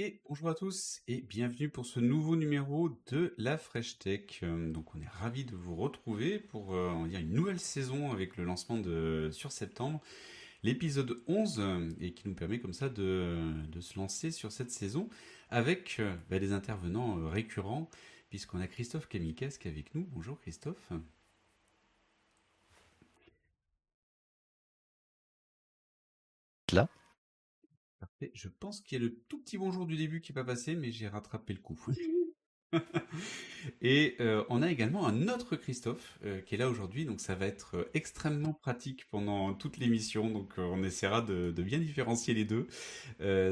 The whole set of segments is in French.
Et bonjour à tous et bienvenue pour ce nouveau numéro de la Fresh Tech. Euh, donc on est ravi de vous retrouver pour euh, une nouvelle saison avec le lancement sur septembre, l'épisode 11 euh, et qui nous permet comme ça de, se lancer sur cette saison avec bah, des intervenants récurrents puisqu'on a Christophe Kamikaze qui est avec nous. Bonjour Christophe. Là je pense qu'il y a le tout petit bonjour du début qui n'est pas passé, mais j'ai rattrapé le coup. Et euh, on a également un autre Christophe euh, qui est là aujourd'hui, donc ça va être euh, extrêmement pratique pendant toute l'émission, donc on essaiera de, bien différencier les deux.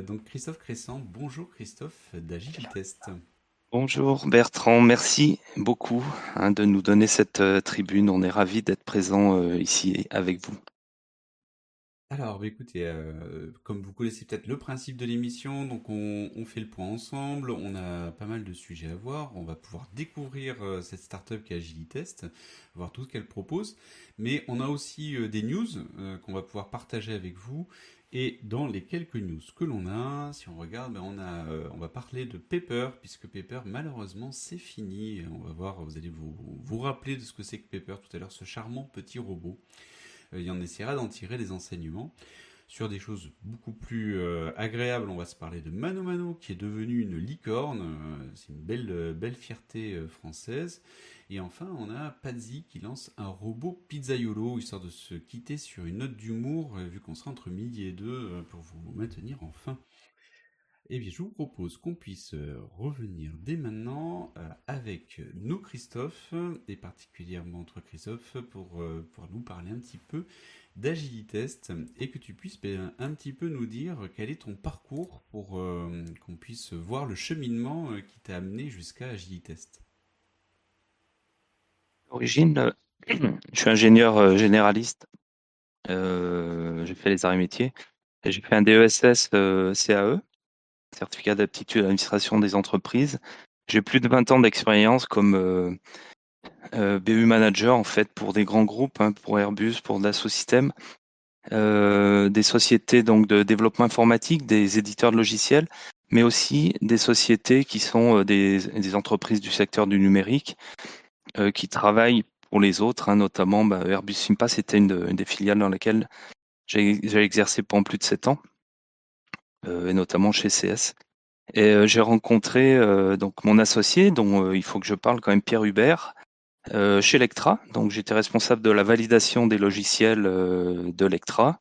donc Christophe Cressant, bonjour Christophe d'Agilitest. Bonjour Bertrand, merci beaucoup hein, de nous donner cette tribune, on est ravis d'être présent ici avec vous. Alors, bah, écoutez, euh, comme vous connaissez peut-être le principe de l'émission, donc on, fait le point ensemble, on a pas mal de sujets à voir, on va pouvoir découvrir euh, cette startup qui est Agilitest, voir tout ce qu'elle propose, mais on a aussi euh, des news qu'on va pouvoir partager avec vous, et dans les quelques news que l'on a, si on regarde, bah, on, va parler de Paper, puisque Paper, malheureusement, c'est fini, on va voir, vous allez vous, vous rappeler de ce que c'est que Paper tout à l'heure, ce charmant petit robot et euh, on essaiera d'en tirer des enseignements. Sur des choses beaucoup plus euh, agréables, on va se parler de Mano Mano qui est devenu une licorne, euh, c'est une belle, belle fierté française. Et enfin, on a Pazzi qui lance un robot pizzaiolo, histoire de se quitter sur une note d'humour, vu qu'on sera entre midi et deux, pour vous maintenir en fin. Eh bien, je vous propose qu'on puisse revenir dès maintenant avec nos Christophe, et particulièrement entre Christophe, pour, pour nous parler un petit peu d'Agilitest, et que tu puisses ben, un petit peu nous dire quel est ton parcours pour qu'on puisse voir le cheminement qui t'a amené jusqu'à Agilitest. Origine, je suis ingénieur généraliste. j'ai fait les arts métiers. J'ai fait un DESS CAE certificat d'aptitude à l'administration des entreprises. J'ai plus de 20 ans d'expérience comme euh, euh, BU manager en fait pour des grands groupes, hein, pour Airbus, pour Dassault Systèmes, euh, des sociétés donc de développement informatique, des éditeurs de logiciels, mais aussi des sociétés qui sont des, entreprises du secteur du numérique qui travaillent pour les autres, hein, notamment bah, Airbus Simpa, c'était une, des filiales dans laquelle j'ai exercé pendant plus de 7 ans. Euh, et notamment chez CS. Et euh, j'ai rencontré euh, donc mon associé, dont il faut que je parle quand même, Pierre Hubert, chez Lectra. Donc j'étais responsable de la validation des logiciels de Lectra.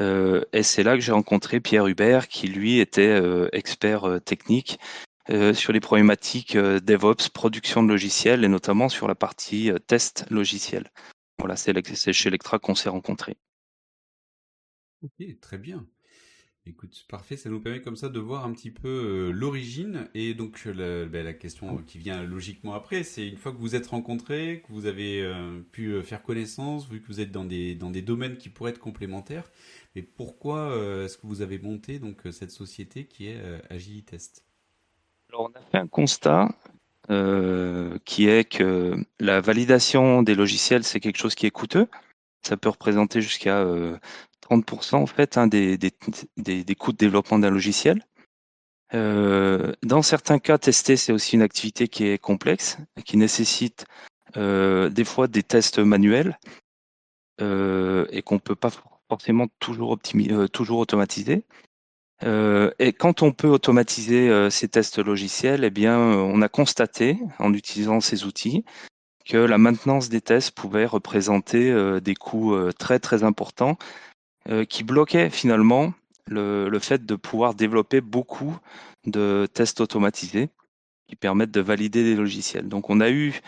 et c'est là que j'ai rencontré Pierre Hubert, qui lui était expert technique sur les problématiques DevOps, production de logiciels, et notamment sur la partie test logiciel. Voilà, c'est chez Lectra qu'on s'est rencontrés. Ok, très bien. Écoute, parfait, ça nous permet comme ça de voir un petit peu euh, l'origine et donc euh, ben, la, question qui vient logiquement après, c'est une fois que vous êtes rencontrés, que vous avez euh, pu faire connaissance, vu que vous êtes dans des, dans des domaines qui pourraient être complémentaires, mais pourquoi est-ce que vous avez monté donc cette société qui est Agilitest? Alors on a fait un constat qui est que la validation des logiciels c'est quelque chose qui est coûteux. Ça peut représenter jusqu'à 30% en fait hein, des, des, coûts de développement d'un logiciel. Euh, dans certains cas, tester, c'est aussi une activité qui est complexe, qui nécessite euh, des fois des tests manuels euh, et qu'on ne peut pas forcément toujours, toujours automatiser. et quand on peut automatiser ces tests logiciels, eh bien, on a constaté, en utilisant ces outils, que la maintenance des tests pouvait représenter des coûts très très importants euh, qui bloquait finalement le, fait de pouvoir développer beaucoup de tests automatisés qui permettent de valider des logiciels. Donc on a eu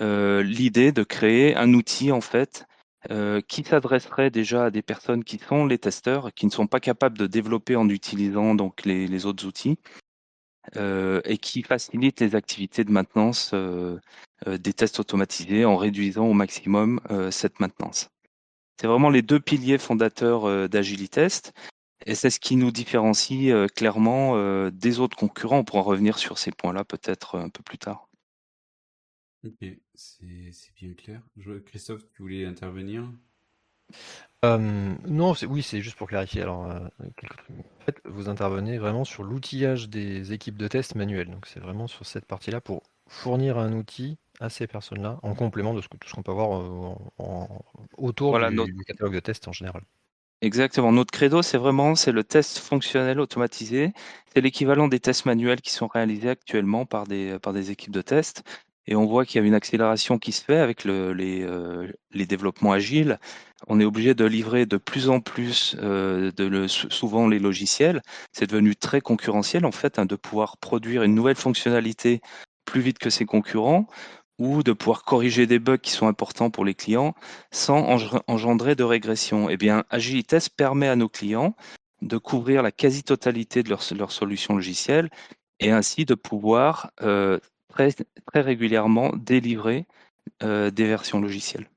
euh, l'idée de créer un outil en fait euh, qui s'adresserait déjà à des personnes qui sont les testeurs, qui ne sont pas capables de développer en utilisant donc les, autres outils, et qui facilite les activités de maintenance des tests automatisés en réduisant au maximum cette maintenance. C'est vraiment les deux piliers fondateurs euh, d'Agilitest. Et c'est ce qui nous différencie euh, clairement euh, des autres concurrents. On pourra revenir sur ces points-là peut-être un peu plus tard. Ok, c'est bien clair. Christophe, tu voulais intervenir? Euh, non, c'est, oui, c'est juste pour clarifier. Alors, euh, quelques trucs. En fait, vous intervenez vraiment sur l'outillage des équipes de test manuelles. Donc, c'est vraiment sur cette partie-là pour fournir un outil à ces personnes-là, en complément de ce que, tout ce qu'on peut avoir euh, en- en- autour Voilà, du, notre- du catalogue de tests en général. Exactement. Notre credo, c'est vraiment c'est le test fonctionnel automatisé. C'est l'équivalent des tests manuels qui sont réalisés actuellement par des, par des équipes de test. Et on voit qu'il y a une accélération qui se fait avec euh, les développements agiles. On est obligé de livrer de plus en plus, euh, souvent les logiciels. C'est devenu très concurrentiel en fait, hein, de pouvoir produire une nouvelle fonctionnalité plus vite que ses concurrents ou de pouvoir corriger des bugs qui sont importants pour les clients sans engendrer de régression. Eh bien, Agilitest permet à nos clients de couvrir la quasi-totalité de leur, leur solution logicielle et ainsi de pouvoir euh, très, très régulièrement délivrer euh, des versions logicielles.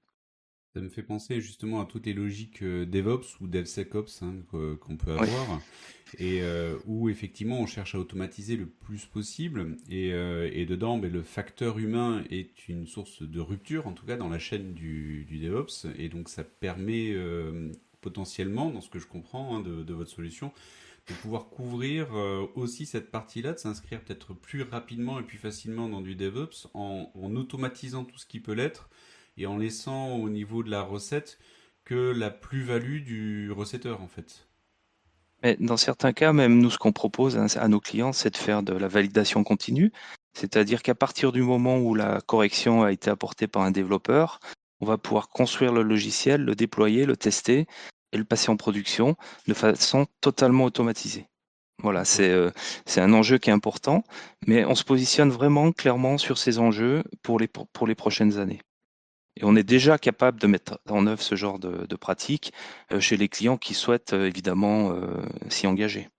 Ça me fait penser justement à toutes les logiques euh, DevOps ou DevSecOps hein, qu'on peut avoir, oui. et euh, où effectivement on cherche à automatiser le plus possible, et, euh, et dedans ben, le facteur humain est une source de rupture, en tout cas dans la chaîne du, du DevOps, et donc ça permet euh, potentiellement, dans ce que je comprends hein, de, de, votre solution, de pouvoir couvrir euh, aussi cette partie-là, de s'inscrire peut-être plus rapidement et plus facilement dans du DevOps en, automatisant tout ce qui peut l'être et en laissant au niveau de la recette que la plus-value du recetteur en fait. Mais dans certains cas, même nous, ce qu'on propose à nos clients, c'est de faire de la validation continue. C'est-à-dire qu'à partir du moment où la correction a été apportée par un développeur, on va pouvoir construire le logiciel, le déployer, le tester et le passer en production de façon totalement automatisée. Voilà, c'est euh, un enjeu qui est important, mais on se positionne vraiment clairement sur ces enjeux pour les, pour les prochaines années. Et on est déjà capable de mettre en œuvre ce genre de, de pratique euh, chez les clients qui souhaitent euh, évidemment euh, s'y engager.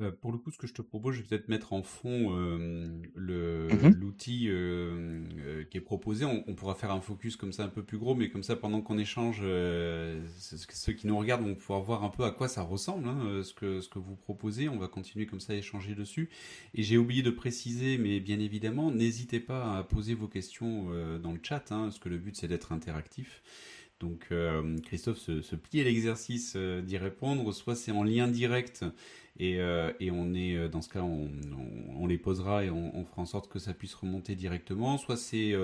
Euh, pour le coup, ce que je te propose, je vais peut-être mettre en fond euh, l'outil mmh euh, qui est proposé. On, on, pourra faire un focus comme ça un peu plus gros, mais comme ça, pendant qu'on échange, ceux qui nous regardent vont pouvoir voir un peu à quoi ça ressemble, hein, ce, que, ce que vous proposez. On va continuer comme ça à échanger dessus. Et j'ai oublié de préciser, mais bien évidemment, n'hésitez pas à poser vos questions dans le chat, hein, parce que le but c'est d'être interactif. Donc euh, Christophe se, plie à l'exercice euh, d'y répondre, soit c'est en lien direct et, euh, on est dans ce cas on, les posera et on, on, fera en sorte que ça puisse remonter directement, soit c'est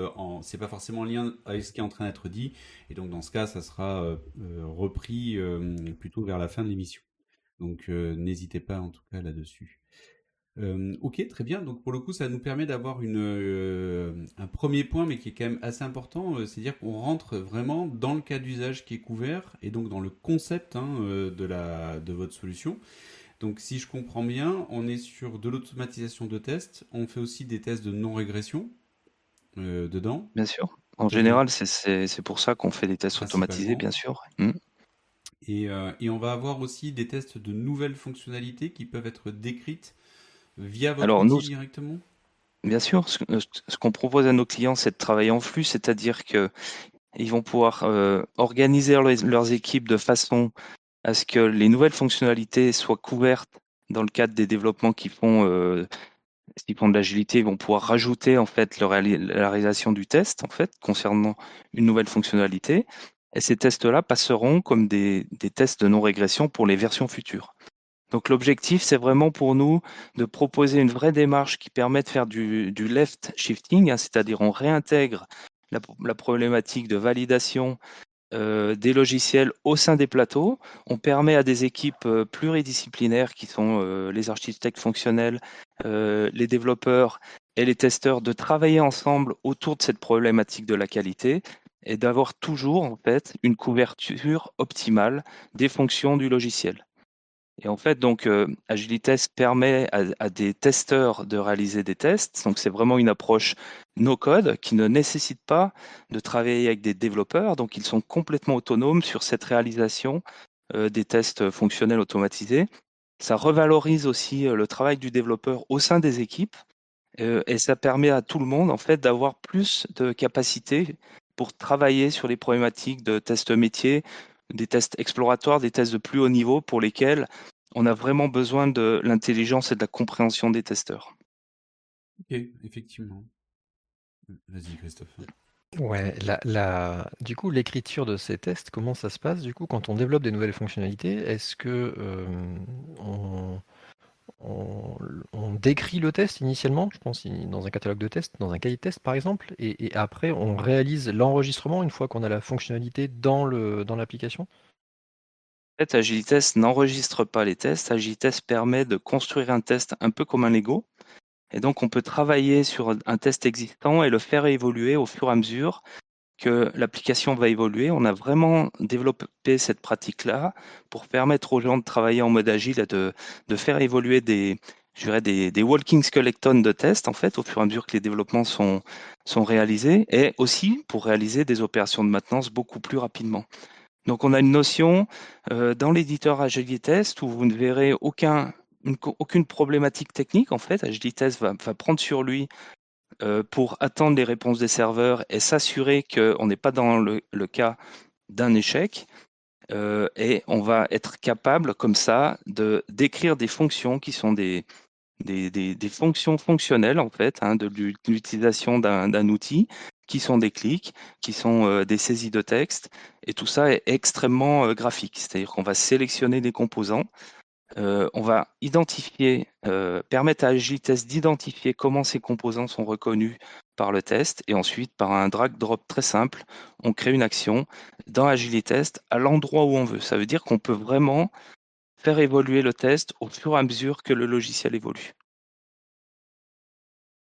c'est pas forcément en lien avec ce qui est en train d'être dit et donc dans ce cas ça sera repris plutôt vers la fin de l'émission. Donc n'hésitez pas en tout cas là-dessus. Euh, ok, très bien. Donc pour le coup, ça nous permet d'avoir une euh, un premier point, mais qui est quand même assez important, euh, c'est-à-dire qu'on rentre vraiment dans le cas d'usage qui est couvert et donc dans le concept hein, de la de votre solution. Donc si je comprends bien, on est sur de l'automatisation de tests. On fait aussi des tests de non-régression dedans. Bien sûr. En général, c'est pour ça qu'on fait des tests automatisés, bien sûr. Mmh. Et, et on va avoir aussi des tests de nouvelles fonctionnalités qui peuvent être décrites via votre Alors, outil nous, directement? Bien sûr, ce, ce qu'on propose à nos clients, c'est de travailler en flux, c'est-à-dire que ils vont pouvoir euh, organiser leurs, leurs équipes de façon à ce que les nouvelles fonctionnalités soient couvertes dans le cadre des développements qui font euh, s'ils font de l'agilité, ils vont pouvoir rajouter en fait le réali- la réalisation du test en fait concernant une nouvelle fonctionnalité. Et ces tests-là passeront comme des, des tests de non-régression pour les versions futures. Donc l'objectif, c'est vraiment pour nous de proposer une vraie démarche qui permet de faire du, du left shifting, hein, c'est-à-dire on réintègre la, problématique de validation euh, des logiciels au sein des plateaux. On permet à des équipes euh, pluridisciplinaires qui sont euh, les architectes fonctionnels, les développeurs et les testeurs de travailler ensemble autour de cette problématique de la qualité et d'avoir toujours en fait une couverture optimale des fonctions du logiciel. Et en fait, donc, euh, Agilitest permet à, des testeurs de réaliser des tests. Donc, c'est vraiment une approche no-code qui ne nécessite pas de travailler avec des développeurs. Donc, ils sont complètement autonomes sur cette réalisation euh, des tests fonctionnels automatisés. Ça revalorise aussi euh, le travail du développeur au sein des équipes euh, et ça permet à tout le monde, en fait, d'avoir plus de capacité pour travailler sur les problématiques de tests métiers, des tests exploratoires, des tests de plus haut niveau pour lesquels on a vraiment besoin de l'intelligence et de la compréhension des testeurs. Ok, effectivement. Vas-y, Christophe. Ouais, la, la- du coup, l'écriture de ces tests, comment ça se passe? Du coup, quand on développe des nouvelles fonctionnalités, est-ce que euh, on, on- on décrit le test initialement, je pense, dans un catalogue de tests, dans un cahier de test par exemple, et, et après on réalise l'enregistrement une fois qu'on a la fonctionnalité dans le, dans l'application? Fait, Agilitest n'enregistre pas les tests. Agilitest permet de construire un test un peu comme un Lego. Et donc, on peut travailler sur un test existant et le faire évoluer au fur et à mesure que l'application va évoluer. On a vraiment développé cette pratique-là pour permettre aux gens de travailler en mode agile et de, faire évoluer des, je dirais des walking skeletons de tests, en fait, au fur et à mesure que les développements sont, sont réalisés, et aussi pour réaliser des opérations de maintenance beaucoup plus rapidement. Donc, on a une notion euh, dans l'éditeur Agilitest où vous ne verrez aucun une, aucune problématique technique. En fait, Agilitest va, va prendre sur lui euh, pour attendre les réponses des serveurs et s'assurer qu'on n'est pas dans le, le cas d'un échec. Euh, et on va être capable, comme ça, de d'écrire des fonctions qui sont des, des, fonctions fonctionnelles, en fait, hein, de l'utilisation d'un outil, qui sont des clics, qui sont euh, des saisies de texte. Et tout ça est extrêmement euh, graphique. C'est-à-dire qu'on va sélectionner des composants euh, on va identifier, permettre à Agilitest d'identifier comment ces composants sont reconnus par le test et ensuite par un drag drop très simple, on crée une action dans Agilitest à l'endroit où on veut. Ça veut dire qu'on peut vraiment faire évoluer le test au fur et à mesure que le logiciel évolue.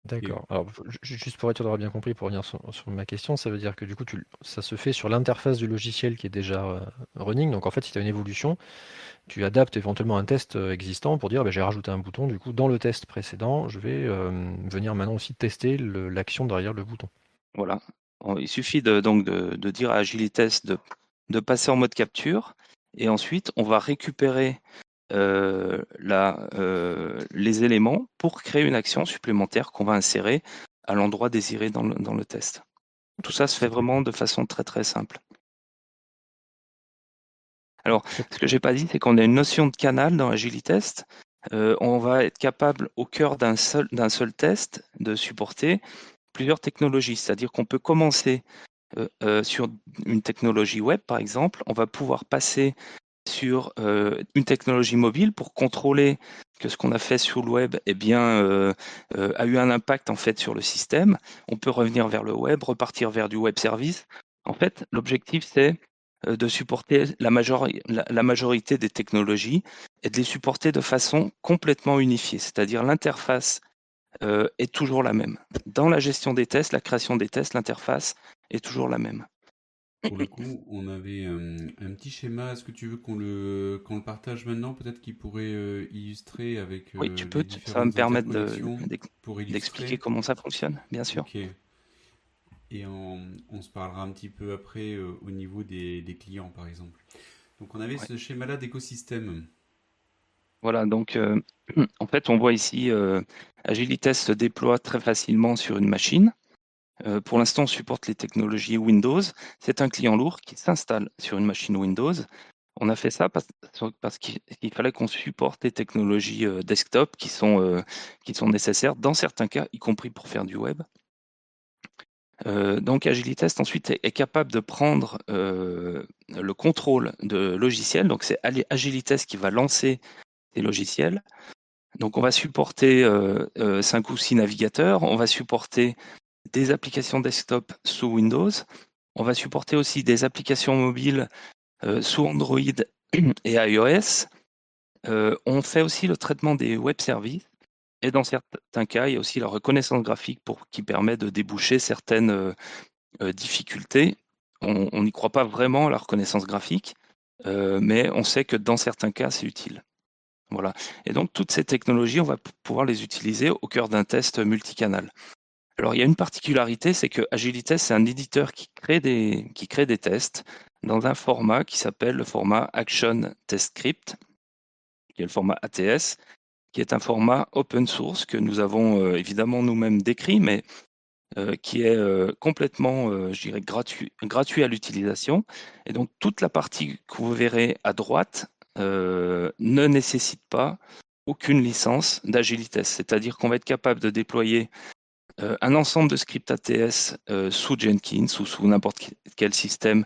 D'accord. Alors, juste pour être sûr d'avoir bien compris, pour revenir sur, ma question, ça veut dire que du coup, tu, ça se fait sur l'interface du logiciel qui est déjà euh, running. Donc, en fait, si tu as une évolution, tu adaptes éventuellement un test euh, existant pour dire bah, j'ai rajouté un bouton. Du coup, dans le test précédent, je vais euh, venir maintenant aussi tester l'action derrière le bouton. Voilà. Il suffit de, donc de, de dire à Agilitest de, de passer en mode capture. Et ensuite, on va récupérer euh, euh, les éléments pour créer une action supplémentaire qu'on va insérer à l'endroit désiré dans le, test. Tout ça se fait vraiment de façon très très simple. Alors, ce que j'ai pas dit, c'est qu'on a une notion de canal dans Agilitest. Euh, on va être capable, au cœur d'un seul, d'un seul test, de supporter plusieurs technologies. C'est-à-dire qu'on peut commencer sur une technologie web, par exemple. On va pouvoir passer sur euh, une technologie mobile pour contrôler que ce qu'on a fait sur le web eh euh, euh, a eu un impact en fait sur le système. On peut revenir vers le web, repartir vers du web service. En fait, l'objectif c'est de supporter la, majorité des technologies et de les supporter de façon complètement unifiée, c'est-à-dire l'interface est toujours la même. Dans la gestion des tests, la création des tests, l'interface est toujours la même. Pour le coup, on avait un, un petit schéma. Est-ce que tu veux qu'on le, qu'on le partage maintenant Peut-être qu'il pourrait euh, illustrer avec. oui, tu peux. Ça va me permettre d'expliquer de, comment ça fonctionne, bien sûr. Et on, on, se parlera un petit peu après euh, au niveau des, des, clients, par exemple. Donc, on avait ouais. ce schéma-là d'écosystème. Voilà, donc euh, en fait, on voit ici euh, Agilitest se déploie très facilement sur une machine. Euh, pour l'instant, on supporte les technologies Windows. C'est un client lourd qui s'installe sur une machine Windows. On a fait ça parce, qu'il fallait qu'on supporte les technologies euh, desktop qui sont, euh, qui sont nécessaires dans certains cas, y compris pour faire du web. Donc Agilitest ensuite est, est, capable de prendre le contrôle de logiciels. Donc c'est Agilitest qui va lancer des logiciels. Donc on va supporter 5 ou 6 navigateurs. On va supporter des applications desktop sous Windows. On va supporter aussi des applications mobiles euh, sous Android et iOS. Euh, on fait aussi le traitement des web services. Et dans certains cas, il y a aussi la reconnaissance graphique qui permet de déboucher certaines euh, difficultés. On n'y croit pas vraiment à la reconnaissance graphique, mais on sait que dans certains cas, c'est utile. Voilà. Et donc, toutes ces technologies, on va pouvoir les utiliser au cœur d'un test multicanal. Alors, il y a une particularité, c'est que Agilitest, c'est un éditeur qui crée, des, qui crée des tests dans un format qui s'appelle le format Action Test Script, qui est le format ATS, qui est un format open source que nous avons euh, évidemment nous-mêmes décrit, mais euh, qui est euh, complètement, je dirais, gratuit, gratuit à l'utilisation. Et donc, toute la partie que vous verrez à droite ne nécessite pas aucune licence d'Agilitest. C'est-à-dire qu'on va être capable de déployer un ensemble de scripts ATS sous Jenkins ou sous n'importe quel système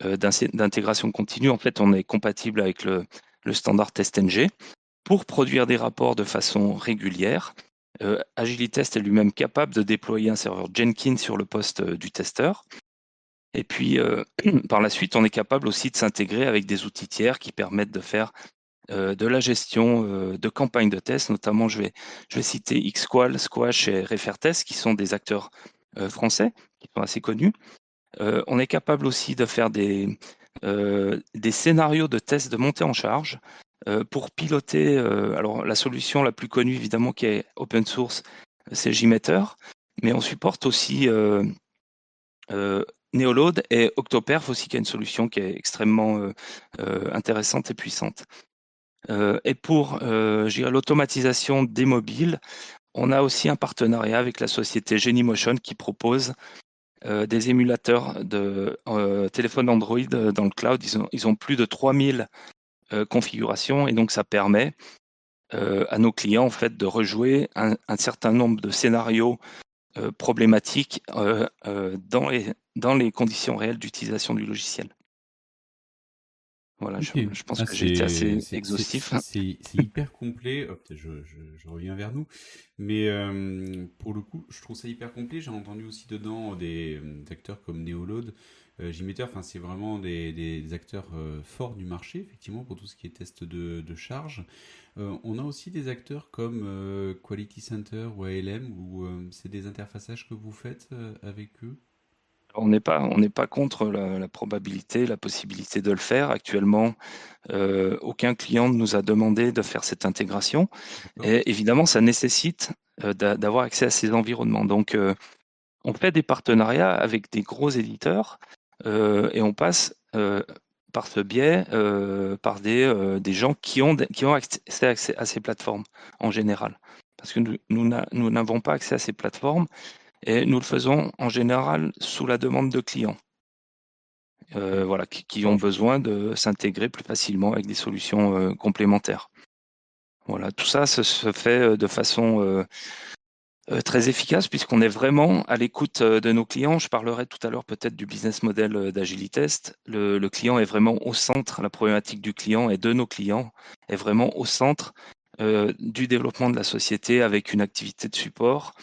d'intégration continue. En fait, on est compatible avec le, standard TestNG pour produire des rapports de façon régulière. Agilitest est lui-même capable de déployer un serveur Jenkins sur le poste du testeur. Et puis, par la suite, on est capable aussi de s'intégrer avec des outils tiers qui permettent de faire euh, de la gestion euh, de campagnes de tests. Notamment, je vais, citer Xqual, Squash et Refertest, qui sont des acteurs euh, français, qui sont assez connus. on est capable aussi de faire des, des scénarios de tests de montée en charge pour piloter. alors, la solution la plus connue, évidemment, qui est open source, c'est JMeter, mais on supporte aussi Neoload et Octoperf aussi, qui est une solution qui est extrêmement intéressante et puissante. Euh, et pour euh, l'automatisation des mobiles, on a aussi un partenariat avec la société Genymotion qui propose euh, des émulateurs de téléphone Android dans le cloud. Ils ont, plus de 3000 configurations et donc ça permet à nos clients en fait de rejouer un, certain nombre de scénarios problématiques dans les conditions réelles d'utilisation du logiciel. Voilà, je, pense ah, que j'ai été assez exhaustif. C'est hyper complet. Oh, je, je, reviens vers nous. Mais euh, pour le coup, je trouve ça hyper complet. J'ai entendu aussi dedans des, acteurs comme Neoload, euh, Jmeter. Enfin, c'est vraiment des, des acteurs euh, forts du marché, effectivement, pour tout ce qui est test de, de charge. Euh, on a aussi des acteurs comme Quality Center ou ALM, où c'est des interfaçages que vous faites avec eux? On n'est pas, on n'est pas contre la, probabilité, la possibilité de le faire. Actuellement, euh, aucun client ne nous a demandé de faire cette intégration. Et évidemment, ça nécessite euh, d'avoir accès à ces environnements. Donc, euh, on fait des partenariats avec des gros éditeurs et on passe par ce biais par des, des gens qui ont, qui ont accès, à ces plateformes en général. Parce que nous n'avons pas accès à ces plateformes et nous le faisons en général sous la demande de clients. Euh, voilà, qui, ont besoin de s'intégrer plus facilement avec des solutions euh, complémentaires. Voilà, tout ça se, fait euh, de façon très efficace puisqu'on est vraiment à l'écoute de nos clients. Je parlerai tout à l'heure peut-être du business model d'Agilitest. Le, client est vraiment au centre, la problématique du client et de nos clients est vraiment au centre du développement de la société avec une activité de support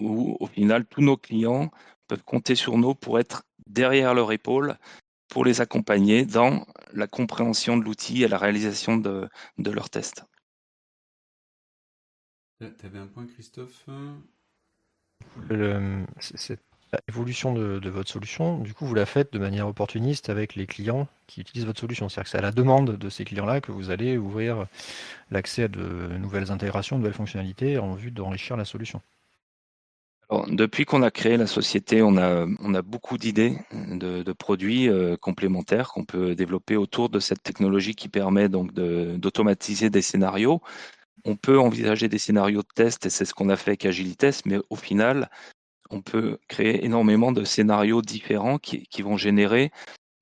où au final tous nos clients peuvent compter sur nous pour être derrière leur épaule, pour les accompagner dans la compréhension de l'outil et la réalisation de, de leurs tests. Tu avais un point, Christophe? Cette évolution de, votre solution, du coup, vous la faites de manière opportuniste avec les clients qui utilisent votre solution. C'est-à-dire que c'est à la demande de ces clients-là que vous allez ouvrir l'accès à de nouvelles intégrations, de nouvelles fonctionnalités en vue d'enrichir la solution depuis qu'on a créé la société, on a, beaucoup d'idées de, produits euh, complémentaires qu'on peut développer autour de cette technologie qui permet donc d'automatiser des scénarios. On peut envisager des scénarios de test et c'est ce qu'on a fait avec Agilitest, mais au final, on peut créer énormément de scénarios différents qui, qui vont générer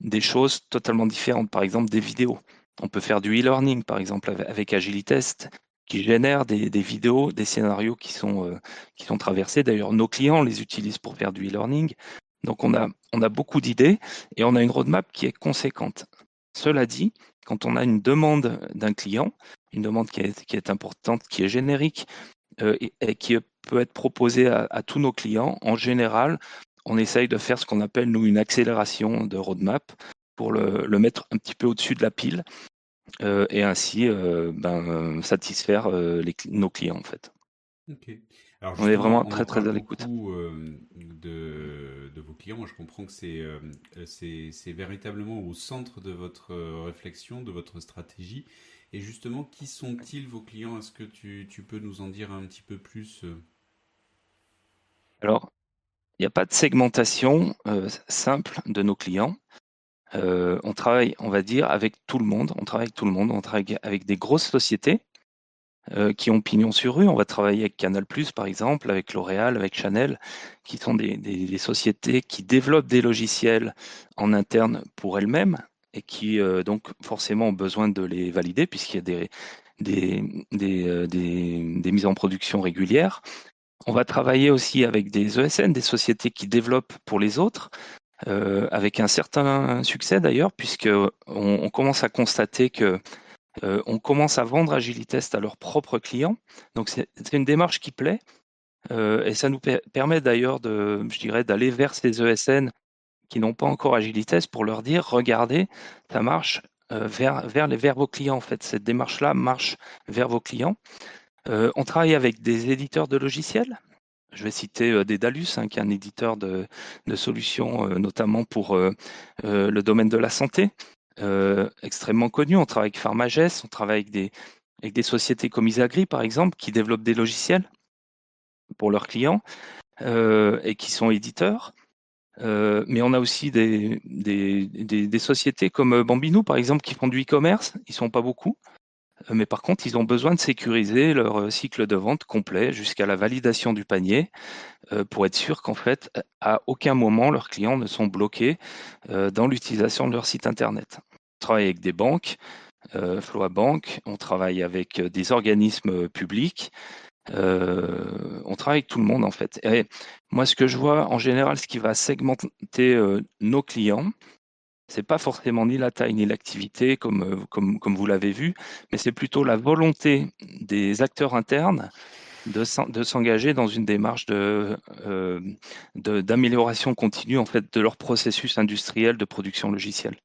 des choses totalement différentes. Par exemple, des vidéos. On peut faire du e-learning, par exemple, avec Agilitest qui génèrent des, vidéos, des scénarios qui sont, euh, qui sont traversés. D'ailleurs, nos clients les utilisent pour faire du e-learning. Donc, on a, on a beaucoup d'idées et on a une roadmap qui est conséquente. Cela dit, quand on a une demande d'un client, une demande qui est, qui est, importante, qui est générique euh, et, qui peut être proposée à, tous nos clients, en général, on essaye de faire ce qu'on appelle, nous, une accélération de roadmap pour le, le mettre un petit peu au-dessus de la pile euh, et ainsi euh, ben, satisfaire euh, nos clients en fait. on est vraiment très très à l'écoute. de, de vos clients, je comprends que c'est véritablement au centre de votre réflexion, de votre stratégie. Et justement, qui sont-ils vos clients? Est-ce que tu, tu, peux nous en dire un petit peu plus Alors, il n'y a pas de segmentation simple de nos clients. Euh, on travaille, on va dire, avec tout le monde. On travaille avec tout le monde. On travaille avec des grosses sociétés euh, qui ont pignon sur rue. On va travailler avec Canal+, par exemple, avec L'Oréal, avec Chanel, qui sont des, sociétés qui développent des logiciels en interne pour elles-mêmes et qui euh, donc forcément ont besoin de les valider puisqu'il y a des, des, mises en production régulières. on va travailler aussi avec des ESN, des sociétés qui développent pour les autres, avec un certain succès d'ailleurs, puisque on, commence à constater que euh, on commence à vendre Agilitest à leurs propres clients. Donc c'est une démarche qui plaît. Euh, et ça nous permet d'ailleurs de, je dirais, d'aller vers ces ESN qui n'ont pas encore Agilitest pour leur dire, regardez, ça marche vers, vers, les, vers vos clients en fait. Cette démarche-là marche vers vos clients. on travaille avec des éditeurs de logiciels. Je vais citer Dedalus, hein, qui est un éditeur de, solutions, notamment pour le domaine de la santé, extrêmement connu. On travaille avec Pharmagest, on travaille avec des, sociétés comme Isagri, par exemple, qui développent des logiciels pour leurs clients et qui sont éditeurs. mais on a aussi des, des, des, sociétés comme Bambino, par exemple, qui font du e-commerce. Ils ne sont pas beaucoup. Euh, mais par contre, ils ont besoin de sécuriser leur euh, cycle de vente complet jusqu'à la validation du panier euh, pour être sûr qu'en fait, à aucun moment, leurs clients ne sont bloqués dans l'utilisation de leur site Internet. On travaille avec des banques, Floa Bank, on travaille avec des organismes publics, on travaille avec tout le monde en fait. Et moi, ce que je vois en général, ce qui va segmenter nos clients, c'est pas forcément ni la taille ni l'activité comme, euh, comme, comme vous l'avez vu, mais c'est plutôt la volonté des acteurs internes de, s'engager dans une démarche euh, de, d'amélioration continue en fait de leur processus industriel de production logicielle.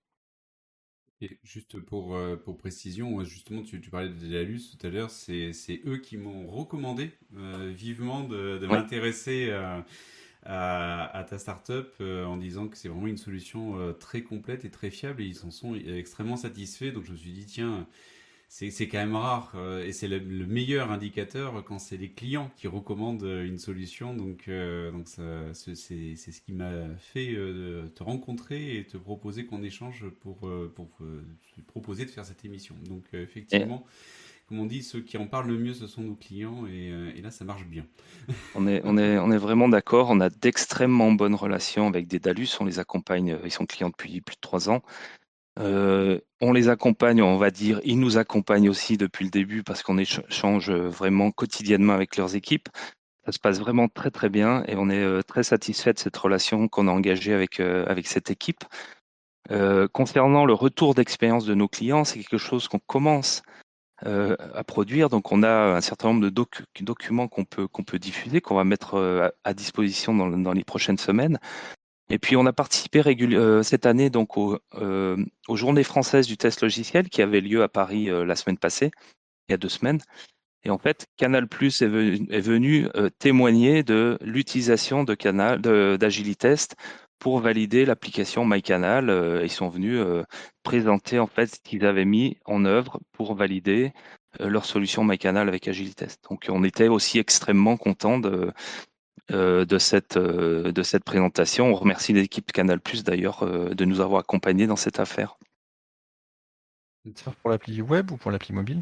Et juste pour, euh, pour précision, justement, tu, tu parlais de Delus tout à l'heure, c'est, eux qui m'ont recommandé vivement de, de m'intéresser à, ta startup euh, en disant que c'est vraiment une solution euh, très complète et très fiable et ils en sont extrêmement satisfaits. Donc je me suis dit, tiens, c'est quand même rare euh, et c'est le, meilleur indicateur quand c'est les clients qui recommandent une solution. Donc, donc c'est ce qui m'a fait te rencontrer et te proposer qu'on échange pour, pour, proposer de faire cette émission. Donc effectivement comme on dit, ceux qui en parlent le mieux, ce sont nos clients, et, euh, là, ça marche bien. on, est, on, est, on est vraiment d'accord, on a d'extrêmement bonnes relations avec des Dalus, on les accompagne, euh, ils sont clients depuis plus de trois ans. Euh, on les accompagne, on va dire, ils nous accompagnent aussi depuis le début parce qu'on échange vraiment quotidiennement avec leurs équipes. Ça se passe vraiment très très bien et on est très satisfait de cette relation qu'on a engagée avec, avec cette équipe. concernant le retour d'expérience de nos clients, c'est quelque chose qu'on commence euh, à produire. Donc, on a un certain nombre de documents qu'on peut, peut diffuser, qu'on va mettre euh, à, disposition dans, les prochaines semaines. Et puis, on a participé euh, cette année donc aux Journées françaises du test logiciel qui avait lieu à Paris la semaine passée, il y a deux semaines. Et en fait, Canal Plus est venu, est venu témoigner de l'utilisation de Canal, d'Agilitest pour valider l'application MyCanal. Euh, ils sont venus euh, présenter en fait ce qu'ils avaient mis en œuvre pour valider euh, leur solution MyCanal avec Agilitest. Donc on était aussi extrêmement contents de, de, cette, de cette présentation. On remercie l'équipe Canal Plus d'ailleurs de nous avoir accompagnés dans cette affaire. Pour l'appli web ou pour l'appli mobile?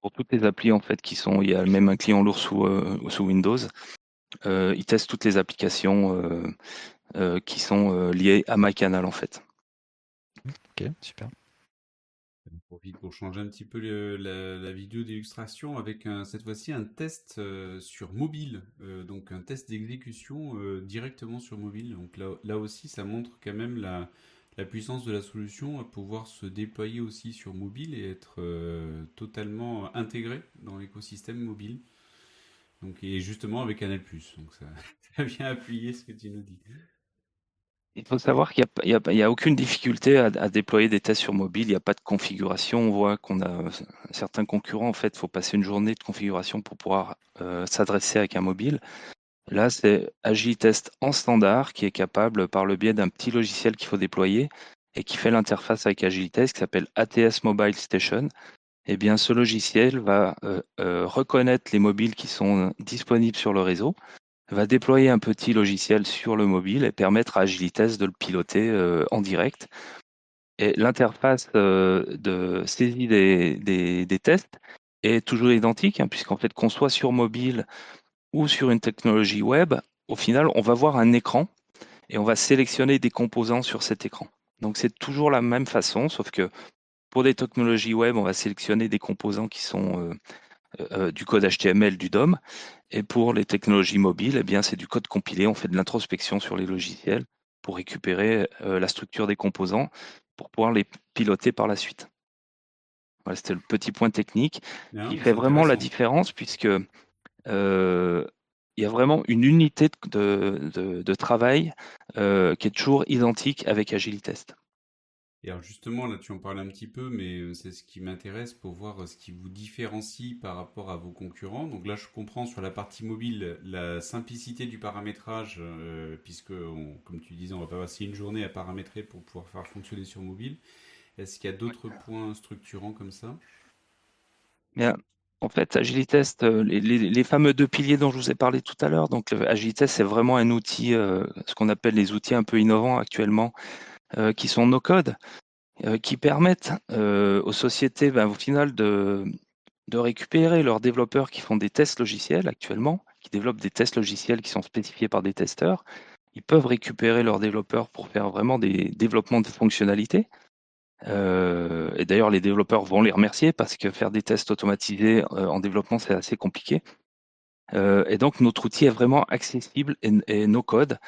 Pour toutes les applis en fait qui sont, il y a même un client lourd sous, sous Windows. ils testent toutes les applications euh, qui sont euh, liés à MyCanal en fait. Ok, super. pour changer un petit peu la, vidéo d'illustration avec cette fois-ci un test euh, sur mobile, donc un test d'exécution directement sur mobile. Donc là, là, aussi, ça montre quand même la, la, puissance de la solution à pouvoir se déployer aussi sur mobile et être totalement intégré dans l'écosystème mobile. Donc, et justement avec Canal+. Donc ça, ça vient appuyer ce que tu nous dis. Il faut savoir qu'il n'y a, aucune difficulté à, déployer des tests sur mobile. Il n'y a pas de configuration. On voit qu'on a certains concurrents. En fait, il faut passer une journée de configuration pour pouvoir euh, s'adresser avec un mobile. Là, c'est Agilitest en standard qui est capable, par le biais d'un petit logiciel qu'il faut déployer et qui fait l'interface avec Agilitest, qui s'appelle ATS Mobile Station. Eh bien, ce logiciel va euh, euh, reconnaître les mobiles qui sont disponibles sur le réseau va déployer un petit logiciel sur le mobile et permettre à Agilitest de le piloter euh, en direct. Et l'interface euh, de saisie des, tests est toujours identique, hein, puisqu'en fait, qu'on soit sur mobile ou sur une technologie web, au final, on va voir un écran et on va sélectionner des composants sur cet écran. Donc c'est toujours la même façon, sauf que pour des technologies web, on va sélectionner des composants qui sont du code HTML du DOM. Et pour les technologies mobiles, eh bien, c'est du code compilé. On fait de l'introspection sur les logiciels pour récupérer la structure des composants pour pouvoir les piloter par la suite. Voilà, c'était le petit point technique qui fait vraiment la différence puisque il y a vraiment une unité de, travail qui est toujours identique avec Agilitest. Et alors justement, là tu en parles un petit peu, mais c'est ce qui m'intéresse pour voir ce qui vous différencie par rapport à vos concurrents. Donc là je comprends sur la partie mobile la simplicité du paramétrage, puisque comme tu disais, on va pas passer une journée à paramétrer pour pouvoir faire fonctionner sur mobile. Est-ce qu'il y a d'autres points structurants comme ça? En fait, Agilitest, euh, les, fameux deux piliers dont je vous ai parlé tout à l'heure, donc Agilitest, c'est vraiment un outil, euh, ce qu'on appelle les outils un peu innovants actuellement, euh, qui sont nos codes, qui permettent aux sociétés, ben, au final, de, récupérer leurs développeurs qui font des tests logiciels actuellement, qui développent des tests logiciels qui sont spécifiés par des testeurs. Ils peuvent récupérer leurs développeurs pour faire vraiment des développements de fonctionnalités. Euh, et d'ailleurs, les développeurs vont les remercier parce que faire des tests automatisés euh, en développement, c'est assez compliqué. Euh, et donc, notre outil est vraiment accessible et, nos codes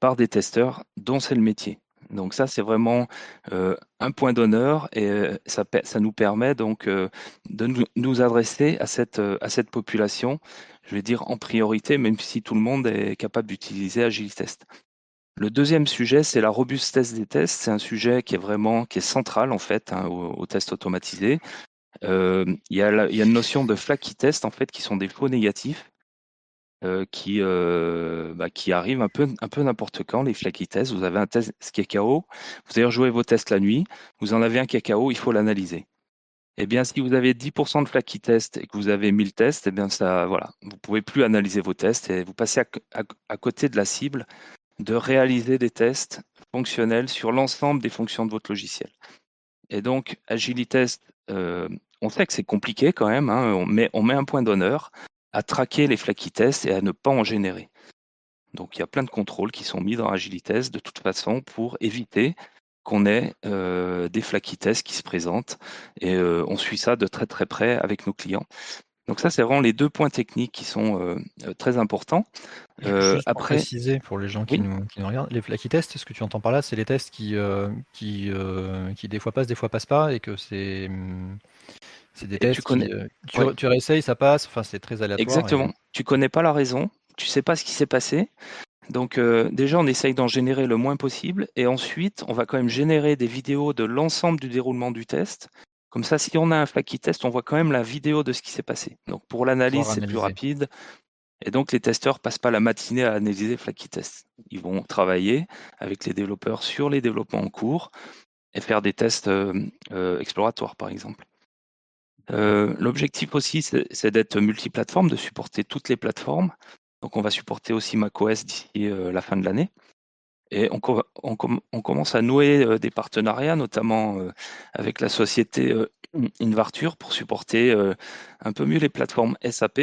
par des testeurs dont c'est le métier. Donc ça, c'est vraiment un point d'honneur et ça, ça, nous permet donc de nous, adresser à cette, à cette population, je vais dire en priorité, même si tout le monde est capable d'utiliser Agilitest. Le deuxième sujet, c'est la robustesse des tests. C'est un sujet qui est vraiment qui est central en fait hein, aux, tests automatisés. Euh, il, y a y a une notion de flaky test en fait qui sont des faux négatifs euh, qui, euh, bah, qui arrivent un peu, un peu n'importe quand, les flaky tests. Vous avez un test qui est KO, vous avez rejoué vos tests la nuit, vous en avez un qui est KO, il faut l'analyser. Eh bien, si vous avez 10% de flaky test et que vous avez 1000 tests, eh bien, ça, voilà, vous pouvez plus analyser vos tests et vous passez à côté de la cible de réaliser des tests fonctionnels sur l'ensemble des fonctions de votre logiciel. Et donc, Agilitest, euh, on sait que c'est compliqué quand même, hein, on met un point d'honneur à traquer les flaky tests et à ne pas en générer. Donc, il y a plein de contrôles qui sont mis dans Agilitest de toute façon pour éviter qu'on ait euh, des flaky tests qui se présentent. Et euh, on suit ça de très très près avec nos clients. Donc ça, c'est vraiment les deux points techniques qui sont euh, très importants. Euh, Juste après, préciser pour les gens qui, nous, regardent, les flaky tests, ce que tu entends par là, c'est les tests qui, qui, qui des fois passent, des fois passent pas, et que c'est hum, c'est des tests tu, connais... tu, réessayes, ça passe. Enfin, c'est très aléatoire. Exactement. Tu Tu connais pas la raison, tu sais pas ce qui s'est passé. Donc déjà, on essaye d'en générer le moins possible, et ensuite, on va quand même générer des vidéos de l'ensemble du déroulement du test comme ça, si on a un flaky test, on voit quand même la vidéo de ce qui s'est passé. Donc pour l'analyse, c'est plus rapide. Et donc les testeurs passent pas la matinée à analyser flaky test. Ils vont travailler avec les développeurs sur les développements en cours et faire des tests euh, euh, exploratoires, par exemple. Euh, l'objectif aussi, c'est d'être multiplateforme, de supporter toutes les plateformes. Donc on va supporter aussi macOS d'ici la fin de l'année. Et on, commence à nouer euh, des partenariats, notamment euh, avec la société euh, Invarture pour supporter un peu mieux les plateformes SAP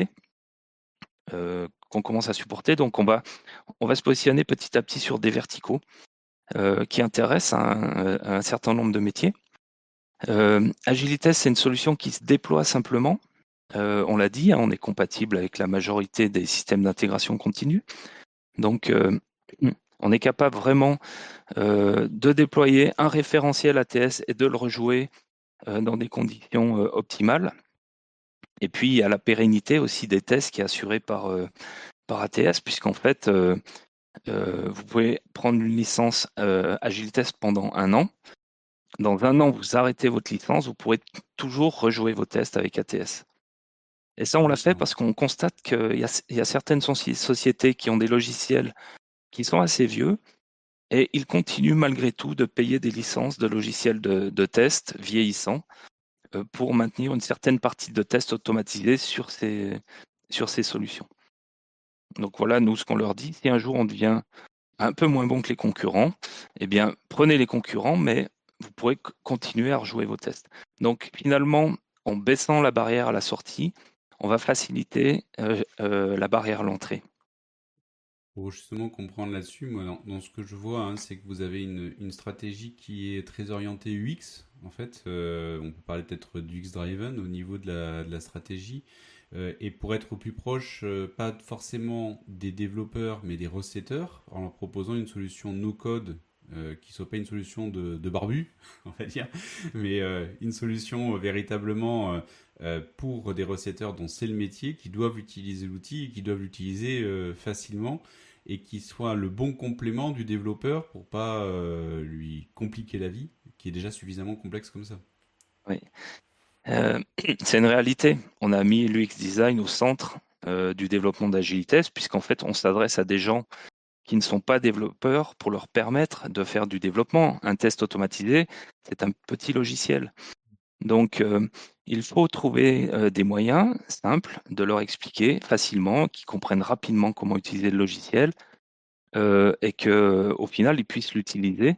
qu'on commence à supporter. Donc on va se positionner petit à petit sur des verticaux qui intéressent un, certain nombre de métiers. Agilites, c'est une solution qui se déploie simplement. on l'a dit, hein, on est compatible avec la majorité des systèmes d'intégration continue. Donc, on est capable vraiment euh, de déployer un référentiel ATS et de le rejouer euh, dans des conditions euh, optimales. Et puis, il y a la pérennité aussi des tests qui est assurée par, par ATS, puisqu'en fait, vous pouvez prendre une licence Agile Test pendant un an. Dans un an, vous arrêtez votre licence, vous pourrez toujours rejouer vos tests avec ATS. Et ça, on l'a fait parce qu'on constate qu'il y, y, a certaines sociétés qui ont des logiciels qui sont assez vieux et ils continuent malgré tout de payer des licences de logiciels de, de test vieillissants euh, pour maintenir une certaine partie de tests automatisés sur ces, sur ces solutions. Donc voilà, nous, ce qu'on leur dit, si un jour on devient un peu moins bon que les concurrents, eh bien, prenez les concurrents, mais vous pourrez continuer à rejouer vos tests. Donc finalement, en baissant la barrière à la sortie, on va faciliter euh, euh, la barrière à l'entrée. Pour justement comprendre là-dessus, moi, dans, ce que je vois, hein, c'est que vous avez une, stratégie qui est très orientée UX. En fait, euh, on peut parler peut-être d'UX driven au niveau de la, stratégie. et pour être au plus proche, pas forcément des développeurs, mais des recetteurs, en leur proposant une solution no-code euh, qui soit pas une solution de, barbu, on va dire, mais euh, une solution véritablement euh, pour des recetteurs dont c'est le métier, qui doivent utiliser l'outil et qui doivent l'utiliser facilement et qui soit le bon complément du développeur pour pas lui compliquer la vie, qui est déjà suffisamment complexe comme ça. Oui, c'est une réalité. On a mis l'UX design au centre du développement d'agilité, puisqu'en fait, on s'adresse à des gens qui ne sont pas développeurs pour leur permettre de faire du développement. Un test automatisé, c'est un petit logiciel. Donc, euh, il faut trouver euh, des moyens simples de leur expliquer facilement, qu'ils comprennent rapidement comment utiliser le logiciel euh, et qu'au final, ils puissent l'utiliser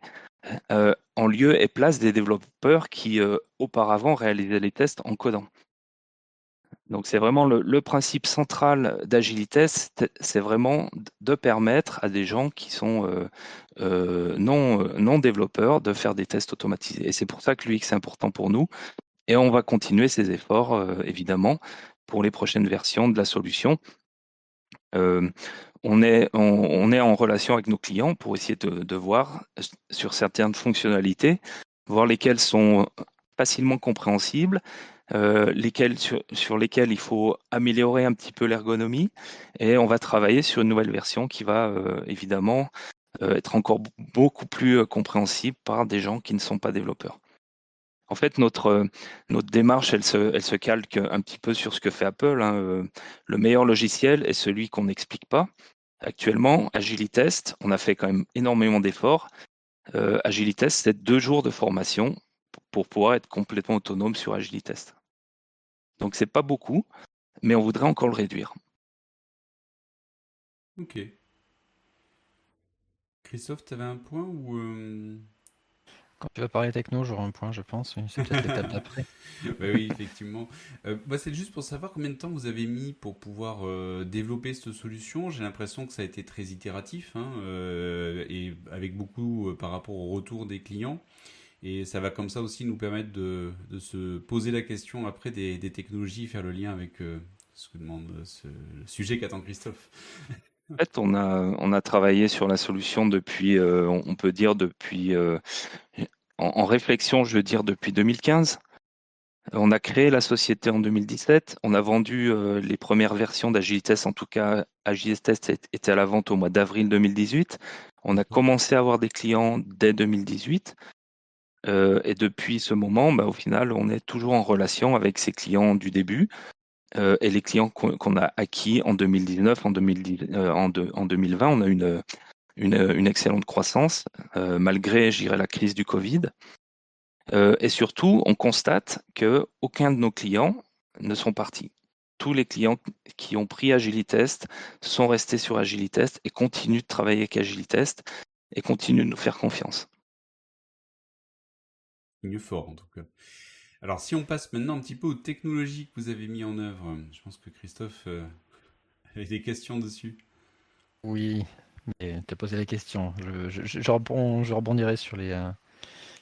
en lieu et place des développeurs qui auparavant réalisaient les tests en codant. Donc c'est vraiment le, principe central d'Agilité, c'est vraiment de permettre à des gens qui sont euh, euh, non, euh, non développeurs de faire des tests automatisés. Et c'est pour ça que l'UX est important pour nous. Et on va continuer ces efforts, évidemment, pour les prochaines versions de la solution. on, est, on, est en relation avec nos clients pour essayer de, de voir sur certaines fonctionnalités, voir lesquelles sont facilement compréhensibles, euh, sur, lesquels il faut améliorer un petit peu l'ergonomie. Et on va travailler sur une nouvelle version qui va euh, évidemment euh, être encore beaucoup plus compréhensible par des gens qui ne sont pas développeurs. En fait, notre, démarche, elle se, elle se calque un petit peu sur ce que fait Apple. Hein. Le meilleur logiciel est celui qu'on n'explique pas. Actuellement, Agilitest, on a fait quand même énormément d'efforts. Agilitest, c'est deux jours de formation pour pouvoir être complètement autonome sur Agilitest. Donc c'est pas beaucoup, mais on voudrait encore le réduire. Ok. Christophe, tu avais un point ou euh, Quand tu vas parler techno, j'aurai un point, je pense. C'est peut-être l'étape d'après. oui, effectivement. Euh, bah, c'est juste pour savoir combien de temps vous avez mis pour pouvoir euh, développer cette solution. J'ai l'impression que ça a été très itératif hein, et avec beaucoup par rapport au retour des clients. Et ça va comme ça aussi nous permettre de, se poser la question après des, technologies, faire le lien avec euh, ce que demande ce, sujet qu'attend Christophe. En fait, on a, travaillé sur la solution depuis, euh, on peut dire depuis, euh, en, réflexion, je veux dire depuis 2015. On a créé la société en 2017. On a vendu les premières versions d'Agilitest, en tout cas, Agilitest était à la vente au mois d'avril 2018. On a commencé à avoir des clients dès 2018. Euh, et depuis ce moment, bah, au final, on est toujours en relation avec ces clients du début euh, et les clients qu'on a acquis en 2019, en, 2020, euh, on a une, une, excellente croissance malgré, j'irai, la crise du Covid. et surtout, on constate que aucun de nos clients ne sont partis. Tous les clients qui ont pris Agilitest sont restés sur Agilitest et continuent de travailler avec Agilitest et continuent de nous faire confiance mieux fort en tout cas. Alors si on passe maintenant un petit peu aux technologies que vous avez mis en œuvre, je pense que Christophe euh, avait des questions dessus. Oui, mais tu as posé la question. Je, je, je, rebondirai sur les, euh,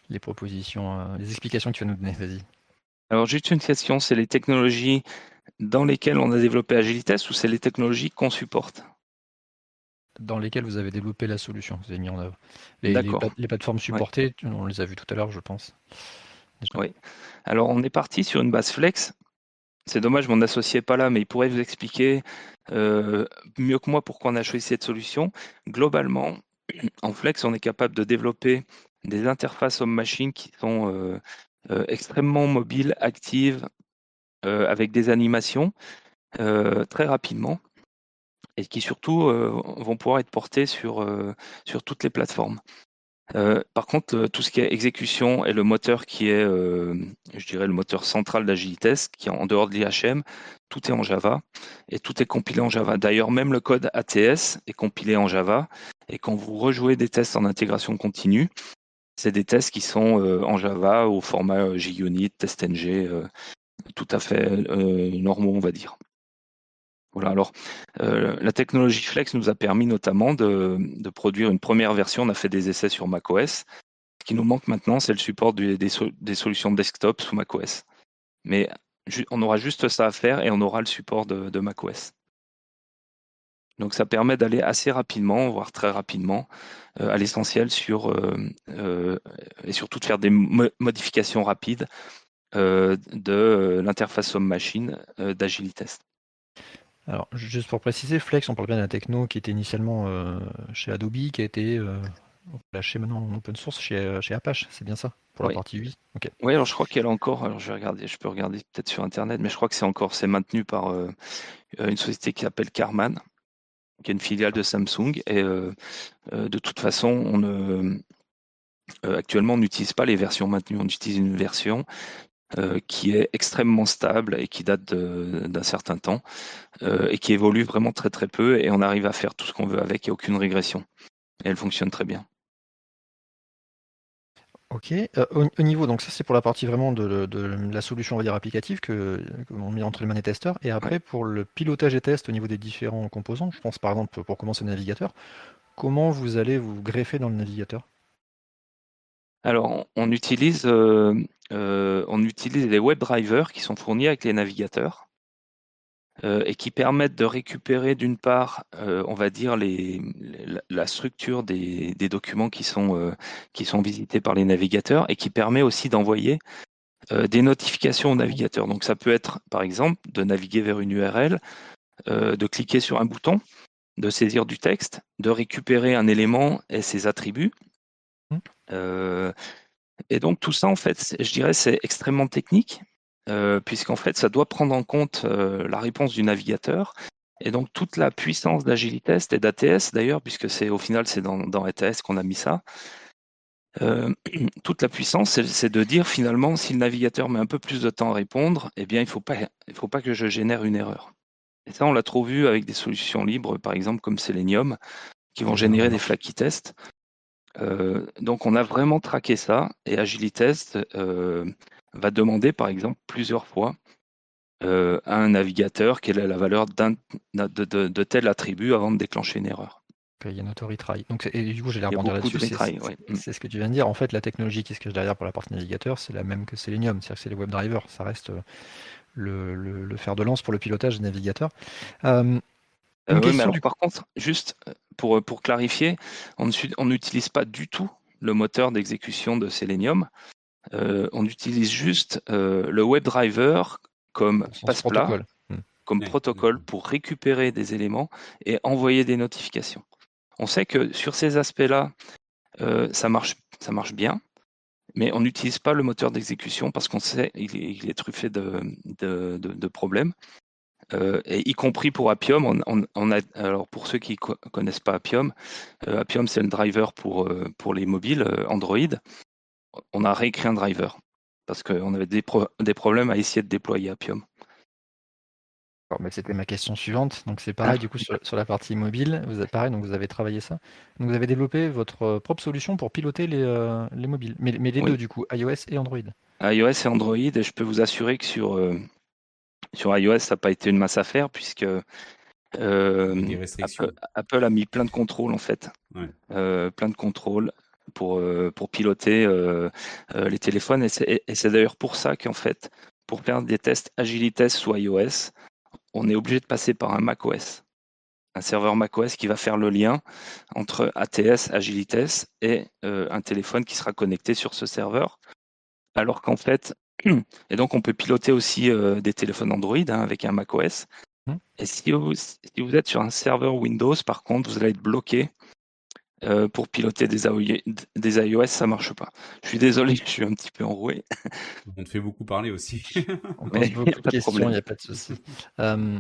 les propositions, euh, les explications que tu vas nous donner. Vas-y. Alors juste une question, c'est les technologies dans lesquelles on a développé Agilitas ou c'est les technologies qu'on supporte? Dans lesquelles vous avez développé la solution, vous avez mis en œuvre. Les, les, plateformes supportées, on les a vues tout à l'heure, je pense. Oui. Alors, on est parti sur une base flex. C'est dommage, mon associé n'est pas là, mais il pourrait vous expliquer euh, mieux que moi pourquoi on a choisi cette solution. Globalement, en flex, on est capable de développer des interfaces homme-machine qui sont euh, euh, extrêmement mobiles, actives, avec des animations très rapidement et qui surtout euh, vont pouvoir être portés sur, euh, sur toutes les plateformes. Euh, par contre, tout ce qui est exécution et le moteur qui est, je dirais, le moteur central d'Agilitest, qui est en dehors de l'IHM, tout est en Java et tout est compilé en Java. D'ailleurs, même le code ATS est compilé en Java. Et quand vous rejouez des tests en intégration continue, c'est des tests qui sont en Java au format JUnit, TestNG, tout à fait normaux, on va dire. Alors euh, la technologie Flex nous a permis notamment de, produire une première version. On a fait des essais sur macOS. Ce qui nous manque maintenant, c'est le support des, solutions desktop sous macOS. Mais on aura juste ça à faire et on aura le support de, macOS. Donc ça permet d'aller assez rapidement, voire très rapidement, à l'essentiel sur et surtout de faire des modifications rapides de l'interface homme-machine d'Agilitest. Alors, juste pour préciser, Flex, on parle bien d'un techno qui était initialement euh, chez Adobe, qui a été euh, lâché maintenant en open source chez, euh, chez Apache, c'est bien ça Pour la partie 8 Oui, alors je crois qu'elle est encore, alors je vais regarder, je peux regarder peut-être sur internet, mais je crois que c'est encore, c'est maintenu par une société qui s'appelle Carman, qui est une filiale de Samsung. Et de toute façon, on actuellement, on n'utilise pas les versions maintenues, on utilise une version euh, qui est extrêmement stable et qui date d'un certain temps euh, et qui évolue vraiment très très peu et on arrive à faire tout ce qu'on veut avec, il n'y a aucune régression. Et elle fonctionne très bien. Ok. Euh, au, niveau, donc ça c'est pour la partie vraiment de, la solution on va dire applicative que, l'on met entre les mains des testeurs. Et après pour le pilotage et test au niveau des différents composants, je pense par exemple pour commencer le navigateur, comment vous allez vous greffer dans le navigateur? Alors, on utilise, euh, on utilise les web drivers qui sont fournis avec les navigateurs euh, et qui permettent de récupérer d'une part, euh, on va dire, la structure des, documents qui sont, qui sont visités par les navigateurs et qui permet aussi d'envoyer des notifications au navigateur. Donc ça peut être, par exemple, de naviguer vers une URL, de cliquer sur un bouton, de saisir du texte, de récupérer un élément et ses attributs. Mmh. Et donc tout ça, en fait, je dirais, c'est extrêmement technique, euh, puisqu'en fait, ça doit prendre en compte euh, la réponse du navigateur. Et donc toute la puissance d'Agilitest et d'ATS, d'ailleurs, puisque c'est au final, c'est dans, dans ATS qu'on a mis ça. Euh, toute la puissance, c'est de dire finalement, si le navigateur met un peu plus de temps à répondre, eh bien, il ne faut, pas, il faut pas que je génère une erreur. Et ça, on l'a trop vu avec des solutions libres, par exemple comme Selenium, qui vont générer des flaky tests. Euh, donc on a vraiment traqué ça et Agilitest euh, va demander par exemple plusieurs fois euh, à un navigateur quelle est la valeur de, de, tel attribut avant de déclencher une erreur. Il y a une auto-retry. Donc, et du coup, j'allais rebondir là-dessus. C'est ce que tu viens de dire. En fait, la technologie qui se cache derrière pour la partie navigateur, c'est la même que Selenium. C'est-à-dire que c'est les web drivers. Ça reste le, le, fer de lance pour le pilotage des navigateurs. Mais par contre, juste pour, pour clarifier, on n'utilise pas du tout le moteur d'exécution de Selenium. Euh, on utilise juste euh, le WebDriver comme passe-plat, hmm. comme protocole pour récupérer des éléments et envoyer des notifications. On sait que sur ces aspects-là, euh, ça, marche, ça marche bien, mais on n'utilise pas le moteur d'exécution parce qu'on sait qu'il est, truffé de, de, de problèmes. Euh, et y compris pour Appium. On, a, alors pour ceux qui ne connaissent pas Appium, euh, Appium c'est le driver pour, euh, pour les mobiles Android. On a réécrit un driver parce qu'on avait des, des, problèmes à essayer de déployer Appium. C'était ma question suivante. Donc c'est pareil, ah. du coup, sur, la partie mobile, vous avez pareil, donc vous avez travaillé ça. Donc vous avez développé votre propre solution pour piloter les, les mobiles. Mais, mais les deux, du coup, iOS et Android. iOS et Android, et je peux vous assurer que sur, sur iOS, ça n'a pas été une masse à faire puisque euh, Apple, a mis plein de contrôles en fait, euh, plein de contrôles pour, euh, pour piloter les téléphones. Et c'est d'ailleurs pour ça qu'en fait, pour faire des tests Agilitest sous iOS, on est obligé de passer par un macOS, un serveur macOS qui va faire le lien entre ATS, Agilitest et un téléphone qui sera connecté sur ce serveur. Alors qu'en fait, et donc, on peut piloter aussi euh, des téléphones Android hein, avec un macOS. Mmh. Et si vous, si vous, êtes sur un serveur Windows, par contre, vous allez être bloqué euh, pour piloter des, des iOS, ça marche pas. Je suis désolé, je suis un petit peu enroué. On te fait beaucoup parler aussi. on pose beaucoup de questions, il n'y a pas de souci. Euh,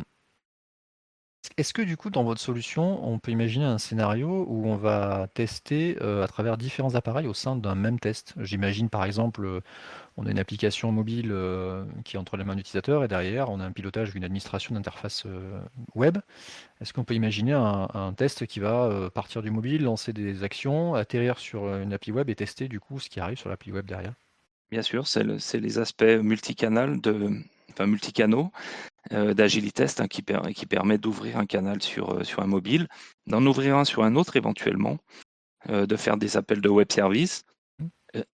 est-ce que du coup, dans votre solution, on peut imaginer un scénario où on va tester à travers différents appareils au sein d'un même test? J'imagine par exemple, on a une application mobile qui est entre les mains de l'utilisateur et derrière, on a un pilotage d'une administration d'interface web. Est-ce qu'on peut imaginer un, test qui va partir du mobile, lancer des actions, atterrir sur une appli web et tester du coup ce qui arrive sur l'appli web derrière? Bien sûr, c'est les aspects multicanal de, enfin multicanaux euh, d'Agilitest hein, qui, permet d'ouvrir un canal sur, euh, sur un mobile, d'en ouvrir un sur un autre éventuellement, euh, de faire des appels de web service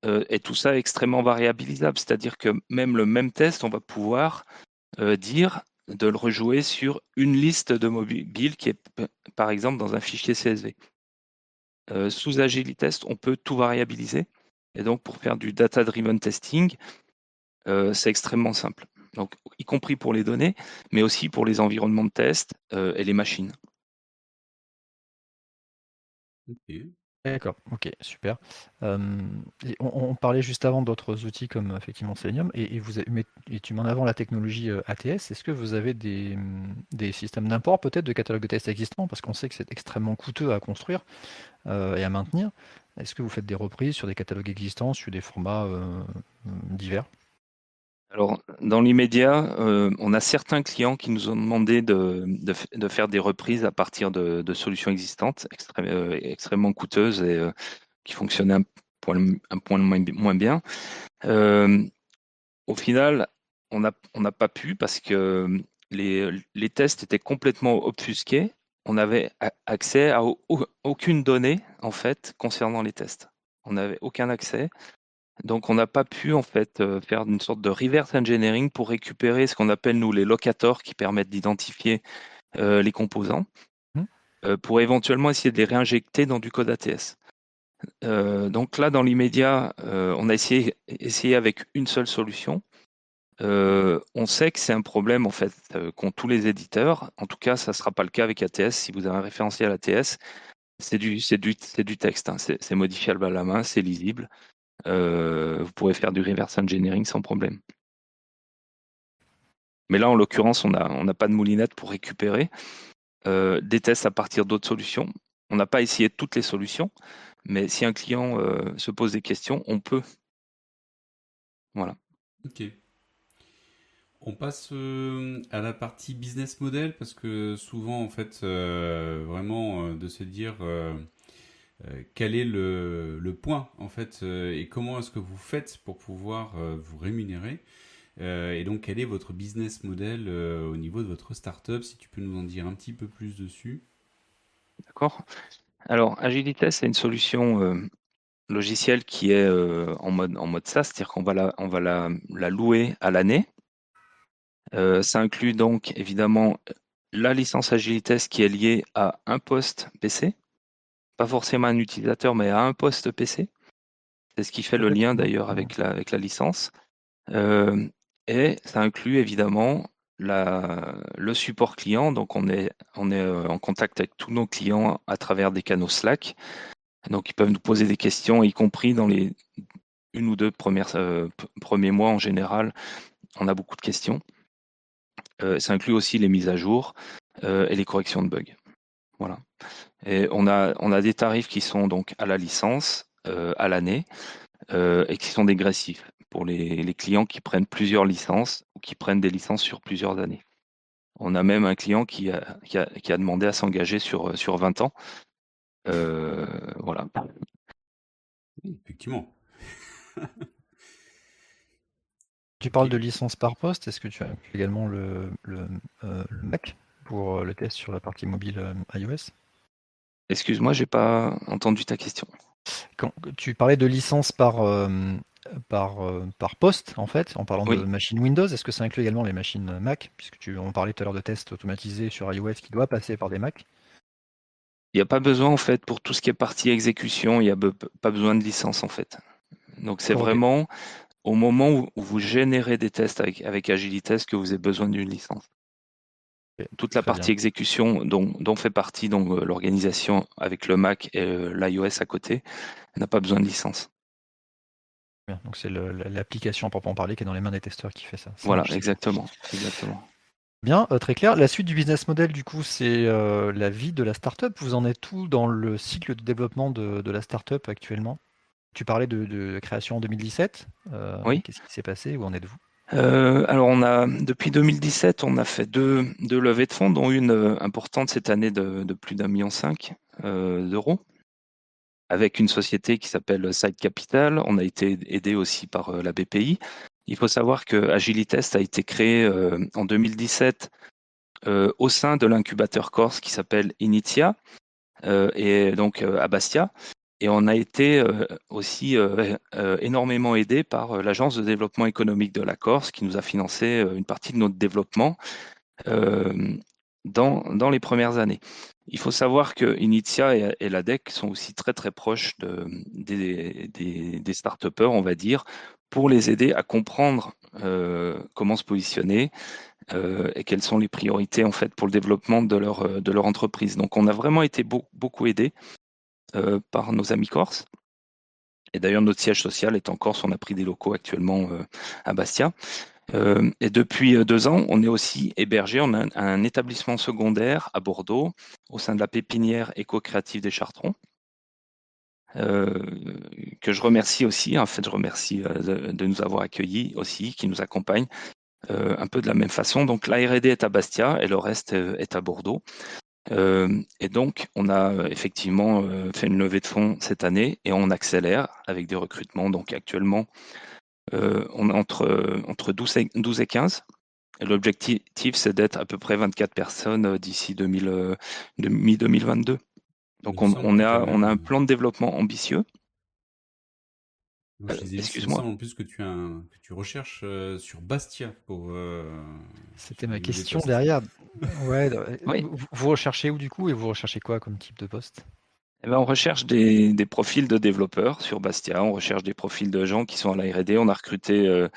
et tout ça est extrêmement variabilisable. C'est-à-dire que même le même test, on va pouvoir dire de le rejouer sur une liste de mobiles qui est par exemple dans un fichier CSV. sous Agilitest, on peut tout variabiliser. Et donc pour faire du data-driven testing, c'est extrêmement simple. Donc, y compris pour les données, mais aussi pour les environnements de test et les machines. D'accord, ok, super. on, parlait juste avant d'autres outils comme effectivement Selenium, et, vous tu mets en avant la technologie ATS. Est-ce que vous avez des, systèmes d'import peut-être de catalogues de tests existants? Parce qu'on sait que c'est extrêmement coûteux à construire et à maintenir. Est-ce que vous faites des reprises sur des catalogues existants, sur des formats divers? Alors, dans l'immédiat, euh, on a certains clients qui nous ont demandé de, faire des reprises à partir de, solutions existantes, euh, extrêmement coûteuses et euh, qui fonctionnaient un point, moins, bien. au final, on n'a pas pu parce que les, tests étaient complètement obfusqués. On n'avait accès à aucune donnée, en fait, concernant les tests. On n'avait aucun accès. Donc, on n'a pas pu en fait euh, faire une sorte de reverse engineering pour récupérer ce qu'on appelle nous les locators qui permettent d'identifier euh, les composants, mmh. euh, pour éventuellement essayer de les réinjecter dans du code ATS. donc là, dans l'immédiat, on a essayé, essayé avec une seule solution. on sait que c'est un problème en fait qu'ont tous les éditeurs. En tout cas, ça ne sera pas le cas avec ATS. Si vous avez un référentiel ATS, c'est du, du, du texte, hein. c'est modifiable à la main, c'est lisible. Euh, vous pourrez faire du reverse engineering sans problème. Mais là, en l'occurrence, on n'a pas de moulinette pour récupérer euh, des tests à partir d'autres solutions. On n'a pas essayé toutes les solutions, mais si un client euh, se pose des questions, on peut. Voilà. Ok. On passe à la partie business model parce que souvent, en fait, vraiment de se dire quel est le, point en fait euh, et comment est-ce que vous faites pour pouvoir euh, vous rémunérer et donc quel est votre business model au niveau de votre startup si tu peux nous en dire un petit peu plus dessus? D'accord. Alors Agilité c'est une solution logicielle qui est en mode en mode c'est-à-dire qu'on va la on va la, la louer à l'année. ça inclut donc évidemment la licence Agilité qui est liée à un poste PC pas forcément un utilisateur, mais à un poste PC. C'est ce qui fait le lien d'ailleurs avec la, avec la licence. Euh, et ça inclut évidemment la, le support client. Donc on est, on est euh, en contact avec tous nos clients à travers des canaux Slack. Donc ils peuvent nous poser des questions, y compris dans les une ou deux premières, euh, premiers mois en général. On a beaucoup de questions. ça inclut aussi les mises à jour et les corrections de bugs. Voilà. Et on a, on a des tarifs qui sont donc à la licence, euh, à l'année, euh, et qui sont dégressifs pour les, clients qui prennent plusieurs licences ou qui prennent des licences sur plusieurs années. On a même un client qui a, qui a, demandé à s'engager sur, sur 20 ans. Euh, voilà. Effectivement. tu parles de licence par poste. Est-ce que tu as également le, le, le Mac? Pour le test sur la partie mobile iOS Excuse-moi, j'ai pas entendu ta question. Quand tu parlais de licence par, euh, par, euh, par poste, en fait, en parlant de machine Windows, est-ce que ça inclut également les machines Mac Puisque tu, on parlait tout à l'heure de tests automatisés sur iOS qui doit passer par des Mac? Il n'y a pas besoin, en fait, pour tout ce qui est partie exécution, il n'y a pas besoin de licence, en fait. Donc, c'est vraiment au moment où, vous générez des tests avec, avec Agilitest que vous avez besoin d'une licence. Toute la partie exécution dont, fait partie donc euh, l'organisation avec le Mac et euh, l'iOS à côté n'a pas besoin de licence. donc c'est l'application proprement parler qui est dans les mains des testeurs qui fait ça. voilà, exactement, exactement. Bien, euh, très clair. La suite du business model, du coup, c'est la vie de la startup. Vous en êtes tout dans le cycle de développement de, la startup actuellement? Tu parlais de, de, création en 2017. oui. Qu'est-ce qui s'est passé? Où en êtes-vous? Euh, alors on a depuis 2017, on a fait deux, deux levées de fonds, dont une euh, importante cette année de, plus d'un million cinq euh, d'euros, avec une société qui s'appelle Side Capital. On a été aidé aussi par la BPI. Il faut savoir que Agilitest a été créé en 2017 au sein de l'incubateur Corse qui s'appelle Initia et donc à Bastia. Et on a été aussi énormément aidé par l'Agence de développement économique de la Corse qui nous a financé une partie de notre développement dans, dans les premières années. Il faut savoir que Initia et, l'ADEC sont aussi très très proches de, des, des, des on va dire, pour les aider à comprendre comment se positionner et quelles sont les priorités en fait pour le développement de leur, de leur entreprise. Donc on a vraiment été beaucoup aidé par nos amis corses. Et d'ailleurs, notre siège social est en Corse. On a pris des locaux actuellement à Bastia. Euh, et depuis euh, deux ans, on est aussi hébergé, on a un, établissement secondaire à Bordeaux, au sein de la pépinière éco-créative des Chartrons, euh, que je remercie aussi. En fait, je remercie de, nous avoir accueillis aussi, qui nous accompagne un peu de la même façon. Donc, la R&D est à Bastia et le reste est à Bordeaux. Et donc, on a effectivement fait une levée de fonds cette année et on accélère avec des recrutements. Donc, actuellement, euh, on est entre, entre 12, et, 12 et 15. L'objectif, c'est d'être à peu près 24 personnes euh, d'ici euh, mi-2022. Donc on, on, a, on a un plan de développement ambitieux. Excuse-moi. En plus que tu, as que tu recherches sur Bastia pour. C'était ma question derrière. Ouais, vous, vous, recherchez où du coup et vous recherchez quoi comme type de poste? Eh ben, on recherche des, profils de développeurs sur Bastia, on recherche des profils de gens qui sont à la R&D. On a recruté euh,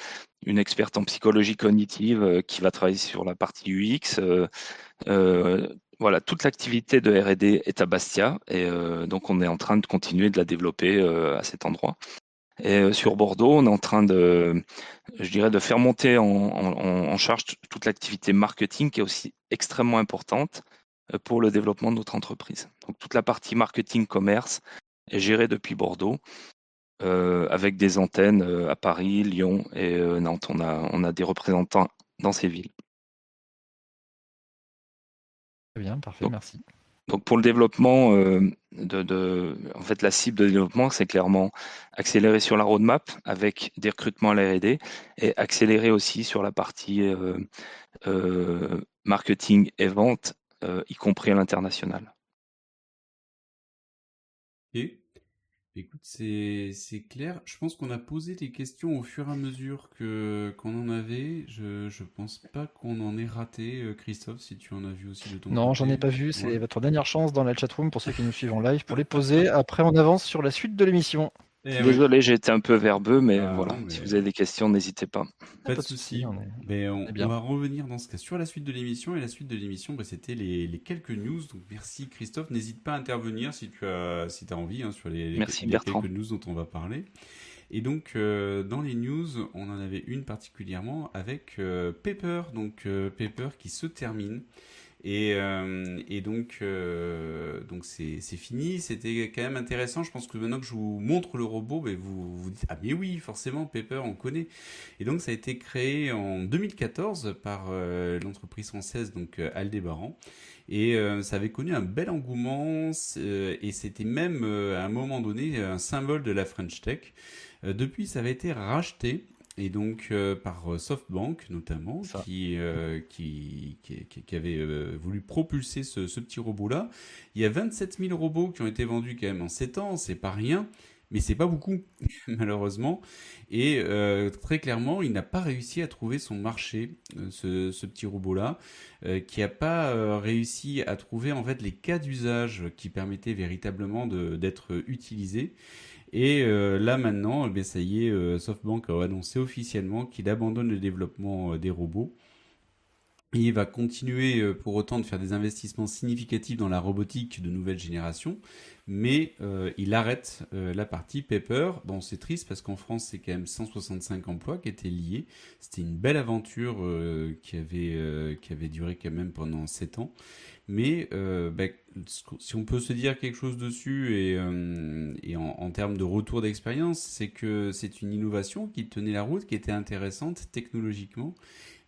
une experte en psychologie cognitive euh, qui va travailler sur la partie UX. Euh, voilà, toute l'activité de R&D est à Bastia et donc on est en train de continuer de la développer à cet endroit. Et sur Bordeaux, on est en train de, je dirais, de faire monter en charge toute l'activité marketing qui est aussi extrêmement importante euh, pour le développement de notre entreprise. Donc toute la partie marketing commerce est gérée depuis Bordeaux. Euh, avec des antennes euh, à Paris, Lyon et Nantes. On a, on a des représentants dans ces villes. Très bien, parfait, merci. Donc pour le développement, de, en fait la cible de développement, c'est clairement accélérer sur la roadmap avec des recrutements à l'R&D et accélérer aussi sur la partie marketing et vente euh, y compris à l'international. Écoute, c'est clair. Je pense qu'on a posé des questions au fur et à mesure que qu'on en avait. Je je pense pas qu'on en ait raté, euh, Christophe, si tu en as vu aussi de ton Non, j'en ai pas vu. C'est votre dernière chance dans la chatroom pour ceux qui nous suivent en live pour les poser. Après, on avance sur la suite de l'émission. Eh Désolé, j'ai été un peu verbeux, mais ah voilà, si vous avez des questions, n'hésitez pas. Pas, de souci. On, mais on, va revenir dans ce cas sur la suite de l'émission. Et la suite de l'émission, bah, c'était les, quelques news. Donc merci Christophe. N'hésite pas à intervenir si tu as, si as envie hein, sur les, quelques news dont on va parler. Et donc, euh, dans les news, on en avait une particulièrement avec euh, Paper. Donc, euh, Paper qui se termine. Et, euh, et donc, euh, donc c'est, c'est fini. C'était quand même intéressant. Je pense que maintenant que je vous montre le robot, ben vous vous dites ah mais oui, forcément, Pepper, on connaît. Et donc ça a été créé en 2014 par euh, l'entreprise française donc Aldébaran. Et ça avait connu un bel engouement et c'était même à un moment donné un symbole de la French Tech. depuis, ça avait été racheté et donc euh, par euh, SoftBank notamment, qui, euh, qui, qui, qui, avait voulu propulser ce, ce petit robot-là. Il y a 27 000 robots qui ont été vendus quand même en 7 ans, c'est pas rien, mais c'est pas beaucoup, malheureusement. Et très clairement, il n'a pas réussi à trouver son marché, ce, ce, petit robot-là, qui n'a pas réussi à trouver en fait les cas d'usage qui permettaient véritablement d'être utilisés. Et euh, là maintenant, eh ça y est, euh, SoftBank a annoncé officiellement qu'il abandonne le développement euh, des robots. Il va continuer pour autant de faire des investissements significatifs dans la robotique de nouvelle génération, mais il arrête la partie Paper. Bon, c'est triste parce qu'en France, c'est quand même 165 emplois qui étaient liés. C'était une belle aventure qui, avait, qui avait duré quand même pendant 7 ans. Mais euh, bah, si on peut se dire quelque chose dessus et, euh, en, termes de retour d'expérience, c'est que c'est une innovation qui tenait la route, qui était intéressante technologiquement,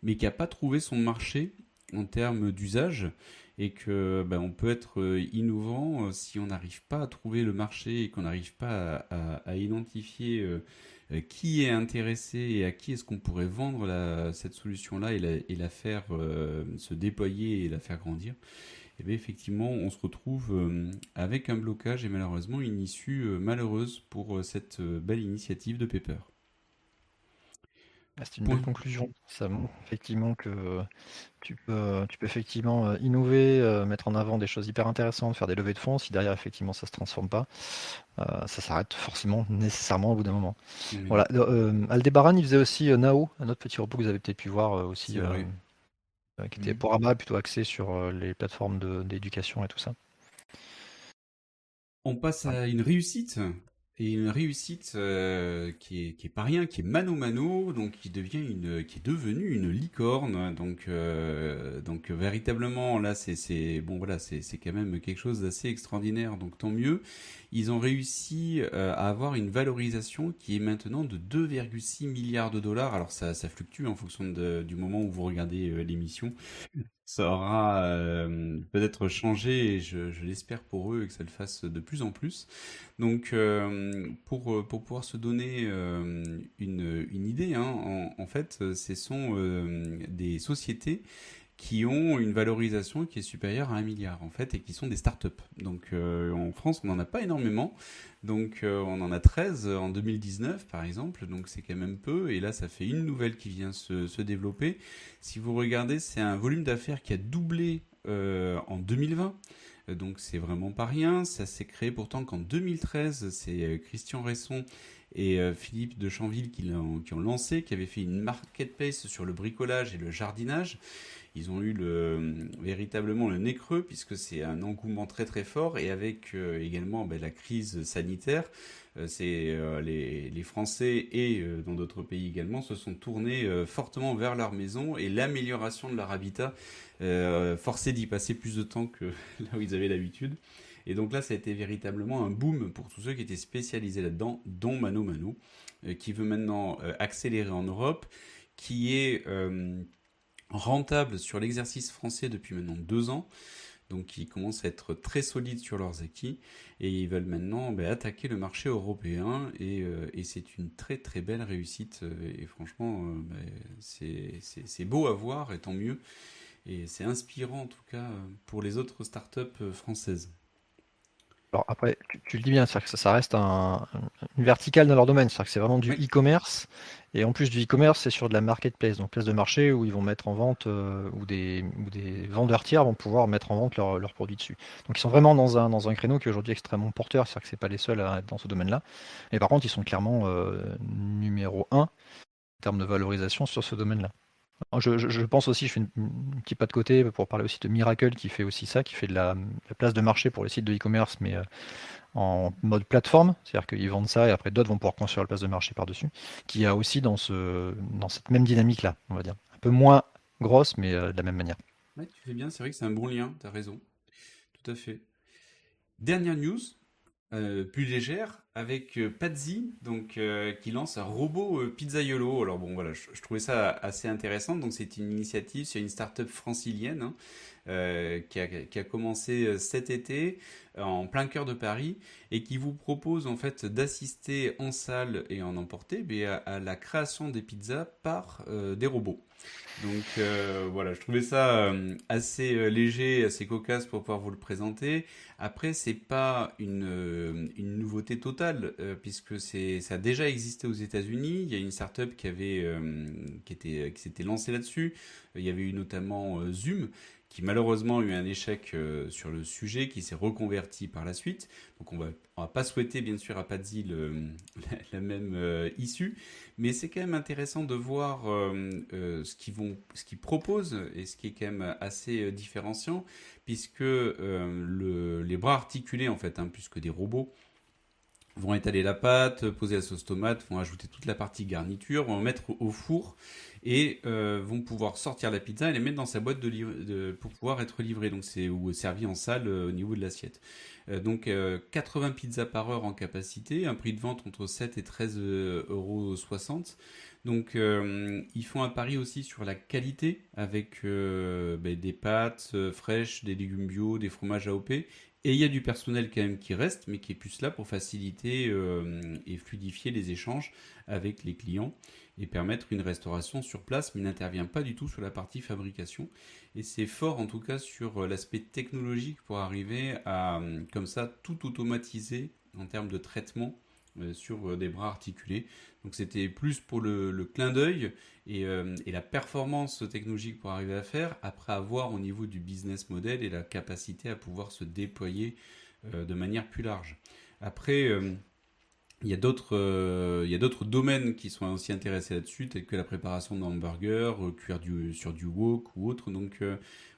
mais qui n'a pas trouvé son marché en termes d'usage et que bah, on peut être euh, innovant euh, si on n'arrive pas à trouver le marché et qu'on n'arrive pas à, identifier euh, qui est intéressé et à qui est-ce qu'on pourrait vendre cette solution-là et la, faire se déployer et la faire grandir. et bien effectivement, on se retrouve avec un blocage et malheureusement une issue malheureuse pour cette belle initiative de Pepper. Ah, c'est une bonne conclusion. Ça montre effectivement que tu peux, tu peux effectivement euh, innover, euh, mettre en avant des choses hyper intéressantes, faire des levées de fonds. Si derrière, effectivement, ça se transforme pas, euh, ça s'arrête forcément, nécessairement au bout d'un moment. Voilà. Aldebaran, il faisait aussi Nao, un autre petit robot que vous avez peut-être pu voir aussi, qui était pour ABA plutôt axé sur les plateformes d'éducation et tout ça. On passe à une réussite et une réussite euh, qui est qui est pas rien, qui est mano mano, donc qui devient une qui est devenue une licorne, donc euh, donc véritablement là c'est bon voilà c'est quand même quelque chose d'assez extraordinaire, donc tant mieux. Ils ont réussi euh, à avoir une valorisation qui est maintenant de 2,6 milliards de dollars. Alors ça fluctue en fonction du moment où vous regardez l'émission ça aura euh, peut-être changé et je, l'espère pour eux et que ça le fasse de plus en plus. Donc euh, pour, euh, pour pouvoir se donner une, une idée, hein, en, en, fait, ce sont des sociétés qui ont une valorisation qui est supérieure à un milliard en fait et qui sont des startups. Donc euh, en France, on n'en a pas énormément. Donc euh, on en a 13 en 2019 par exemple, donc c'est quand même peu et là ça fait une nouvelle qui vient se, développer. Si vous regardez, c'est un volume d'affaires qui a doublé euh, en 2020. Donc c'est vraiment pas rien. Ça s'est créé pourtant qu'en 2013, c'est Christian Resson et Philippe de Chanville qui, ont lancé, qui avaient fait une marketplace sur le bricolage et le jardinage ils ont eu le, véritablement le nez creux puisque c'est un engouement très très fort et avec euh, également ben, la crise sanitaire, euh, c'est euh, les, les, Français et dans d'autres pays également se sont tournés fortement vers leur maison et l'amélioration de leur habitat forcé d'y passer plus de temps que là où ils avaient l'habitude. Et donc là, ça a été véritablement un boom pour tous ceux qui étaient spécialisés là-dedans, dont Mano Mano, qui veut maintenant accélérer en Europe, qui est rentable sur l'exercice français depuis maintenant deux ans. Donc ils commencent à être très solides sur leurs acquis et ils veulent maintenant ben, attaquer le marché européen et, euh, c'est une très très belle réussite euh, et franchement euh, ben, c'est beau à voir et tant mieux et c'est inspirant en tout cas pour les autres startups françaises. Alors après, tu, le dis bien, c'est que ça, reste un, une verticale dans leur domaine, c'est-à-dire que c'est vraiment du e-commerce, et en plus du e-commerce, c'est sur de la marketplace, donc place de marché où ils vont mettre en vente, euh, où, des, des vendeurs tiers vont pouvoir mettre en vente leurs produits dessus. Donc ils sont vraiment dans un, dans un créneau qui est aujourd'hui extrêmement porteur, c'est-à-dire que c'est pas les seuls à être dans ce domaine-là. Mais par contre, ils sont clairement euh, numéro un en termes de valorisation sur ce domaine-là. Je, pense aussi, je fais un petit pas de côté pour parler aussi de Miracle qui fait aussi ça, qui fait de la, place de marché pour les sites de e-commerce, mais euh, en mode plateforme, c'est-à-dire qu'ils vendent ça et après d'autres vont pouvoir construire la place de marché par-dessus, qui a aussi dans, ce, dans cette même dynamique-là, on va dire. Un peu moins grosse, mais euh, de la même manière. Tu fais bien, c'est vrai que c'est un bon lien, tu as raison. Tout à fait. Dernière news, euh, plus légère avec euh, Pazzi donc euh, qui lance un robot pizzaiolo. Alors bon voilà, je, trouvais ça assez intéressant. Donc c'est une initiative, c'est une start-up francilienne hein, qui, a, commencé cet été en plein cœur de Paris et qui vous propose en fait d'assister en salle et en emporter mais à, la création des pizzas par des robots. Donc euh, voilà, je trouvais ça euh, assez euh, léger, assez cocasse pour pouvoir vous le présenter. Après, c'est pas une nouveauté totale puisque c'est ça a déjà existé aux États-Unis. Il y a une startup qui avait qui était qui s'était lancée là-dessus. Il y avait eu notamment Zoom qui malheureusement a eu un échec euh, sur le sujet, qui s'est reconverti par la suite. Donc on va, va pas souhaiter bien sûr à Pazzi le, la, même euh, issue, mais c'est quand même intéressant de voir euh, ce qu'ils vont, ce qu'ils proposent et ce qui est quand même assez différenciant, puisque le, les bras articulés en fait, hein, puisque des robots vont étaler la pâte, poser la sauce tomate, vont ajouter toute la partie garniture, vont mettre au four et euh, vont pouvoir sortir la pizza et les mettre dans sa boîte pour pouvoir être livrée. Donc c'est ou servi en salle euh, au niveau de l'assiette. Euh, donc 80 pizzas par heure en capacité, un prix de vente entre 7 et 13 euros 60. Donc, ils font un pari aussi sur la qualité avec ben, des pâtes fraîches, des légumes bio, des fromages AOP. Et il y a du personnel quand même qui reste, mais qui est plus là pour faciliter et fluidifier les échanges avec les clients et permettre une restauration sur place, mais n'intervient pas du tout sur la partie fabrication. Et c'est fort en tout cas sur l'aspect technologique pour arriver à, comme ça, tout automatiser en termes de traitement euh, sur euh, des bras articulés. Donc c'était plus pour le, clin d'œil euh, et, la performance technologique pour arriver à faire, après avoir au niveau du business model et la capacité à pouvoir se déployer de manière plus large. Après, il y a d'autres il y a d'autres domaines qui sont aussi intéressés là-dessus tels que la préparation d'hamburgers cuire sur du wok ou autre donc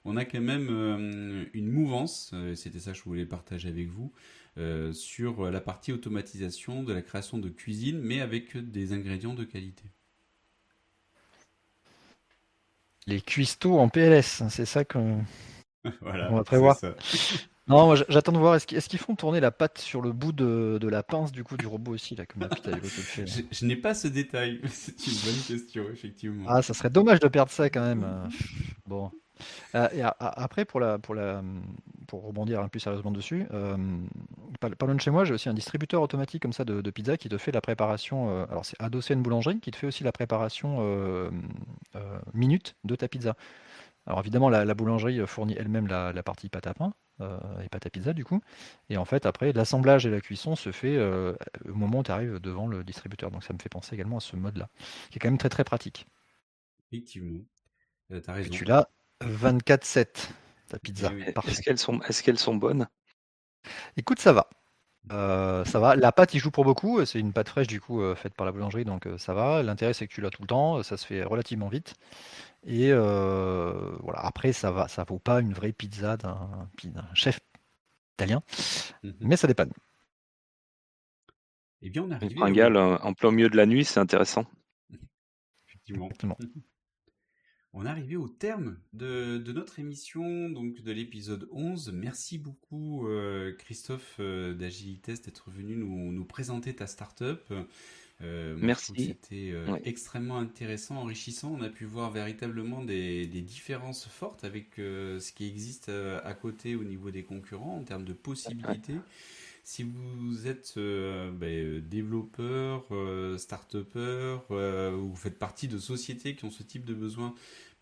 on a quand même une mouvance c'était ça que je voulais partager avec vous euh, sur la partie automatisation de la création de cuisine, mais avec des ingrédients de qualité. Les cuistots en PLS, c'est ça qu'on voilà, va prévoir. Non, j'attends de voir. Est-ce qu'ils font tourner la pâte sur le bout de, la pince du coup du robot aussi là, comme fait, Je, je n'ai pas ce détail. C'est une bonne question, effectivement. Ah, ça serait dommage de perdre ça quand même. Bon. Euh, et après, pour, la, pour, la, pour rebondir un peu plus sérieusement dessus, euh, pas, loin de chez moi, j'ai aussi un distributeur automatique comme ça de, pizza qui te fait la préparation. Euh, alors, c'est adossé à une boulangerie qui te fait aussi la préparation euh, minute de ta pizza. Alors, évidemment, la, boulangerie fournit elle-même la, partie pâte à pain et pâte à pizza, du coup. Et en fait, après, l'assemblage et la cuisson se fait au moment où tu arrives devant le distributeur. Donc, ça me fait penser également à ce mode-là, qui est quand même très très pratique. Effectivement. tu as raison. Et tu l'as 24-7, ta pizza. Est-ce qu'elles sont, est qu'elles sont bonnes? Écoute, ça va. Euh, ça va. La pâte, il joue pour beaucoup. C'est une pâte fraîche, du coup, euh, faite par la boulangerie, donc euh, ça va. L'intérêt, c'est que tu l'as tout le temps. Ça se fait relativement vite. Et voilà. Après, ça va. Ça vaut pas une vraie pizza d'un chef italien, mhm. mais ça dépanne. Eh bien, on arrive. En plein milieu de la nuit, c'est intéressant. Effectivement. On est arrivé au terme de, notre émission, donc de l'épisode 11. Merci beaucoup euh, Christophe euh, d'Agilitest d'être venu nous, présenter ta startup. Euh, Merci. C'était extrêmement intéressant, enrichissant. On a pu voir véritablement des, différences fortes avec ce qui existe à côté au niveau des concurrents en termes de possibilités. Si vous êtes ben, développeur, start-upper, ou vous faites partie de sociétés qui ont ce type de besoin,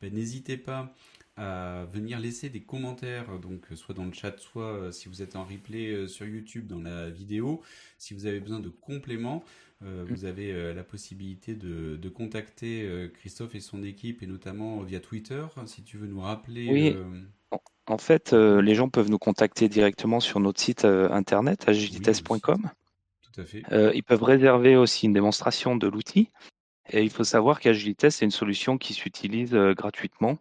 ben, n'hésitez pas à venir laisser des commentaires, donc soit dans le chat, soit euh, si vous êtes en replay euh, sur YouTube dans la vidéo. Si vous avez besoin de compléments, euh, vous avez la possibilité de, contacter Christophe et son équipe, et notamment via Twitter, si tu veux nous rappeler. Oui. En fait, les gens peuvent nous contacter directement sur notre site internet, agilitest.com. Tout à fait. ils peuvent réserver aussi une démonstration de l'outil. Et il faut savoir qu'Agilitest, c'est une solution qui s'utilise euh, gratuitement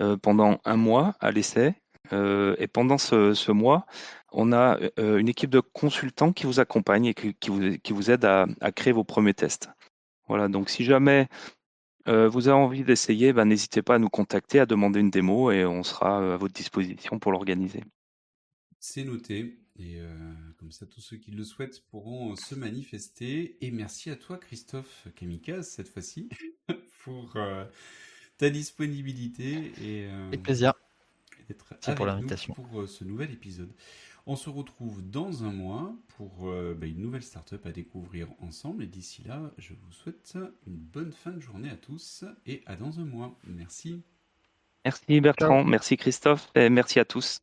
euh, pendant un mois à l'essai. Euh, et pendant ce, mois, on a une équipe de consultants qui vous accompagne et qui, vous, qui vous aide à, créer vos premiers tests. Voilà, donc si jamais vous avez envie d'essayer, ben, n'hésitez pas à nous contacter, à demander une démo et on sera à votre disposition pour l'organiser. C'est noté. Et euh, comme ça, tous ceux qui le souhaitent pourront euh, se manifester. Et merci à toi, Christophe Kamikaze, cette fois-ci, pour euh, ta disponibilité et plaisir. d'être avec pour l'invitation pour ce nouvel épisode. On se retrouve dans un mois pour bah, une nouvelle startup à découvrir ensemble. Et d'ici là, je vous souhaite une bonne fin de journée à tous et à dans un mois. Merci. Merci Bertrand, merci Christophe et merci à tous.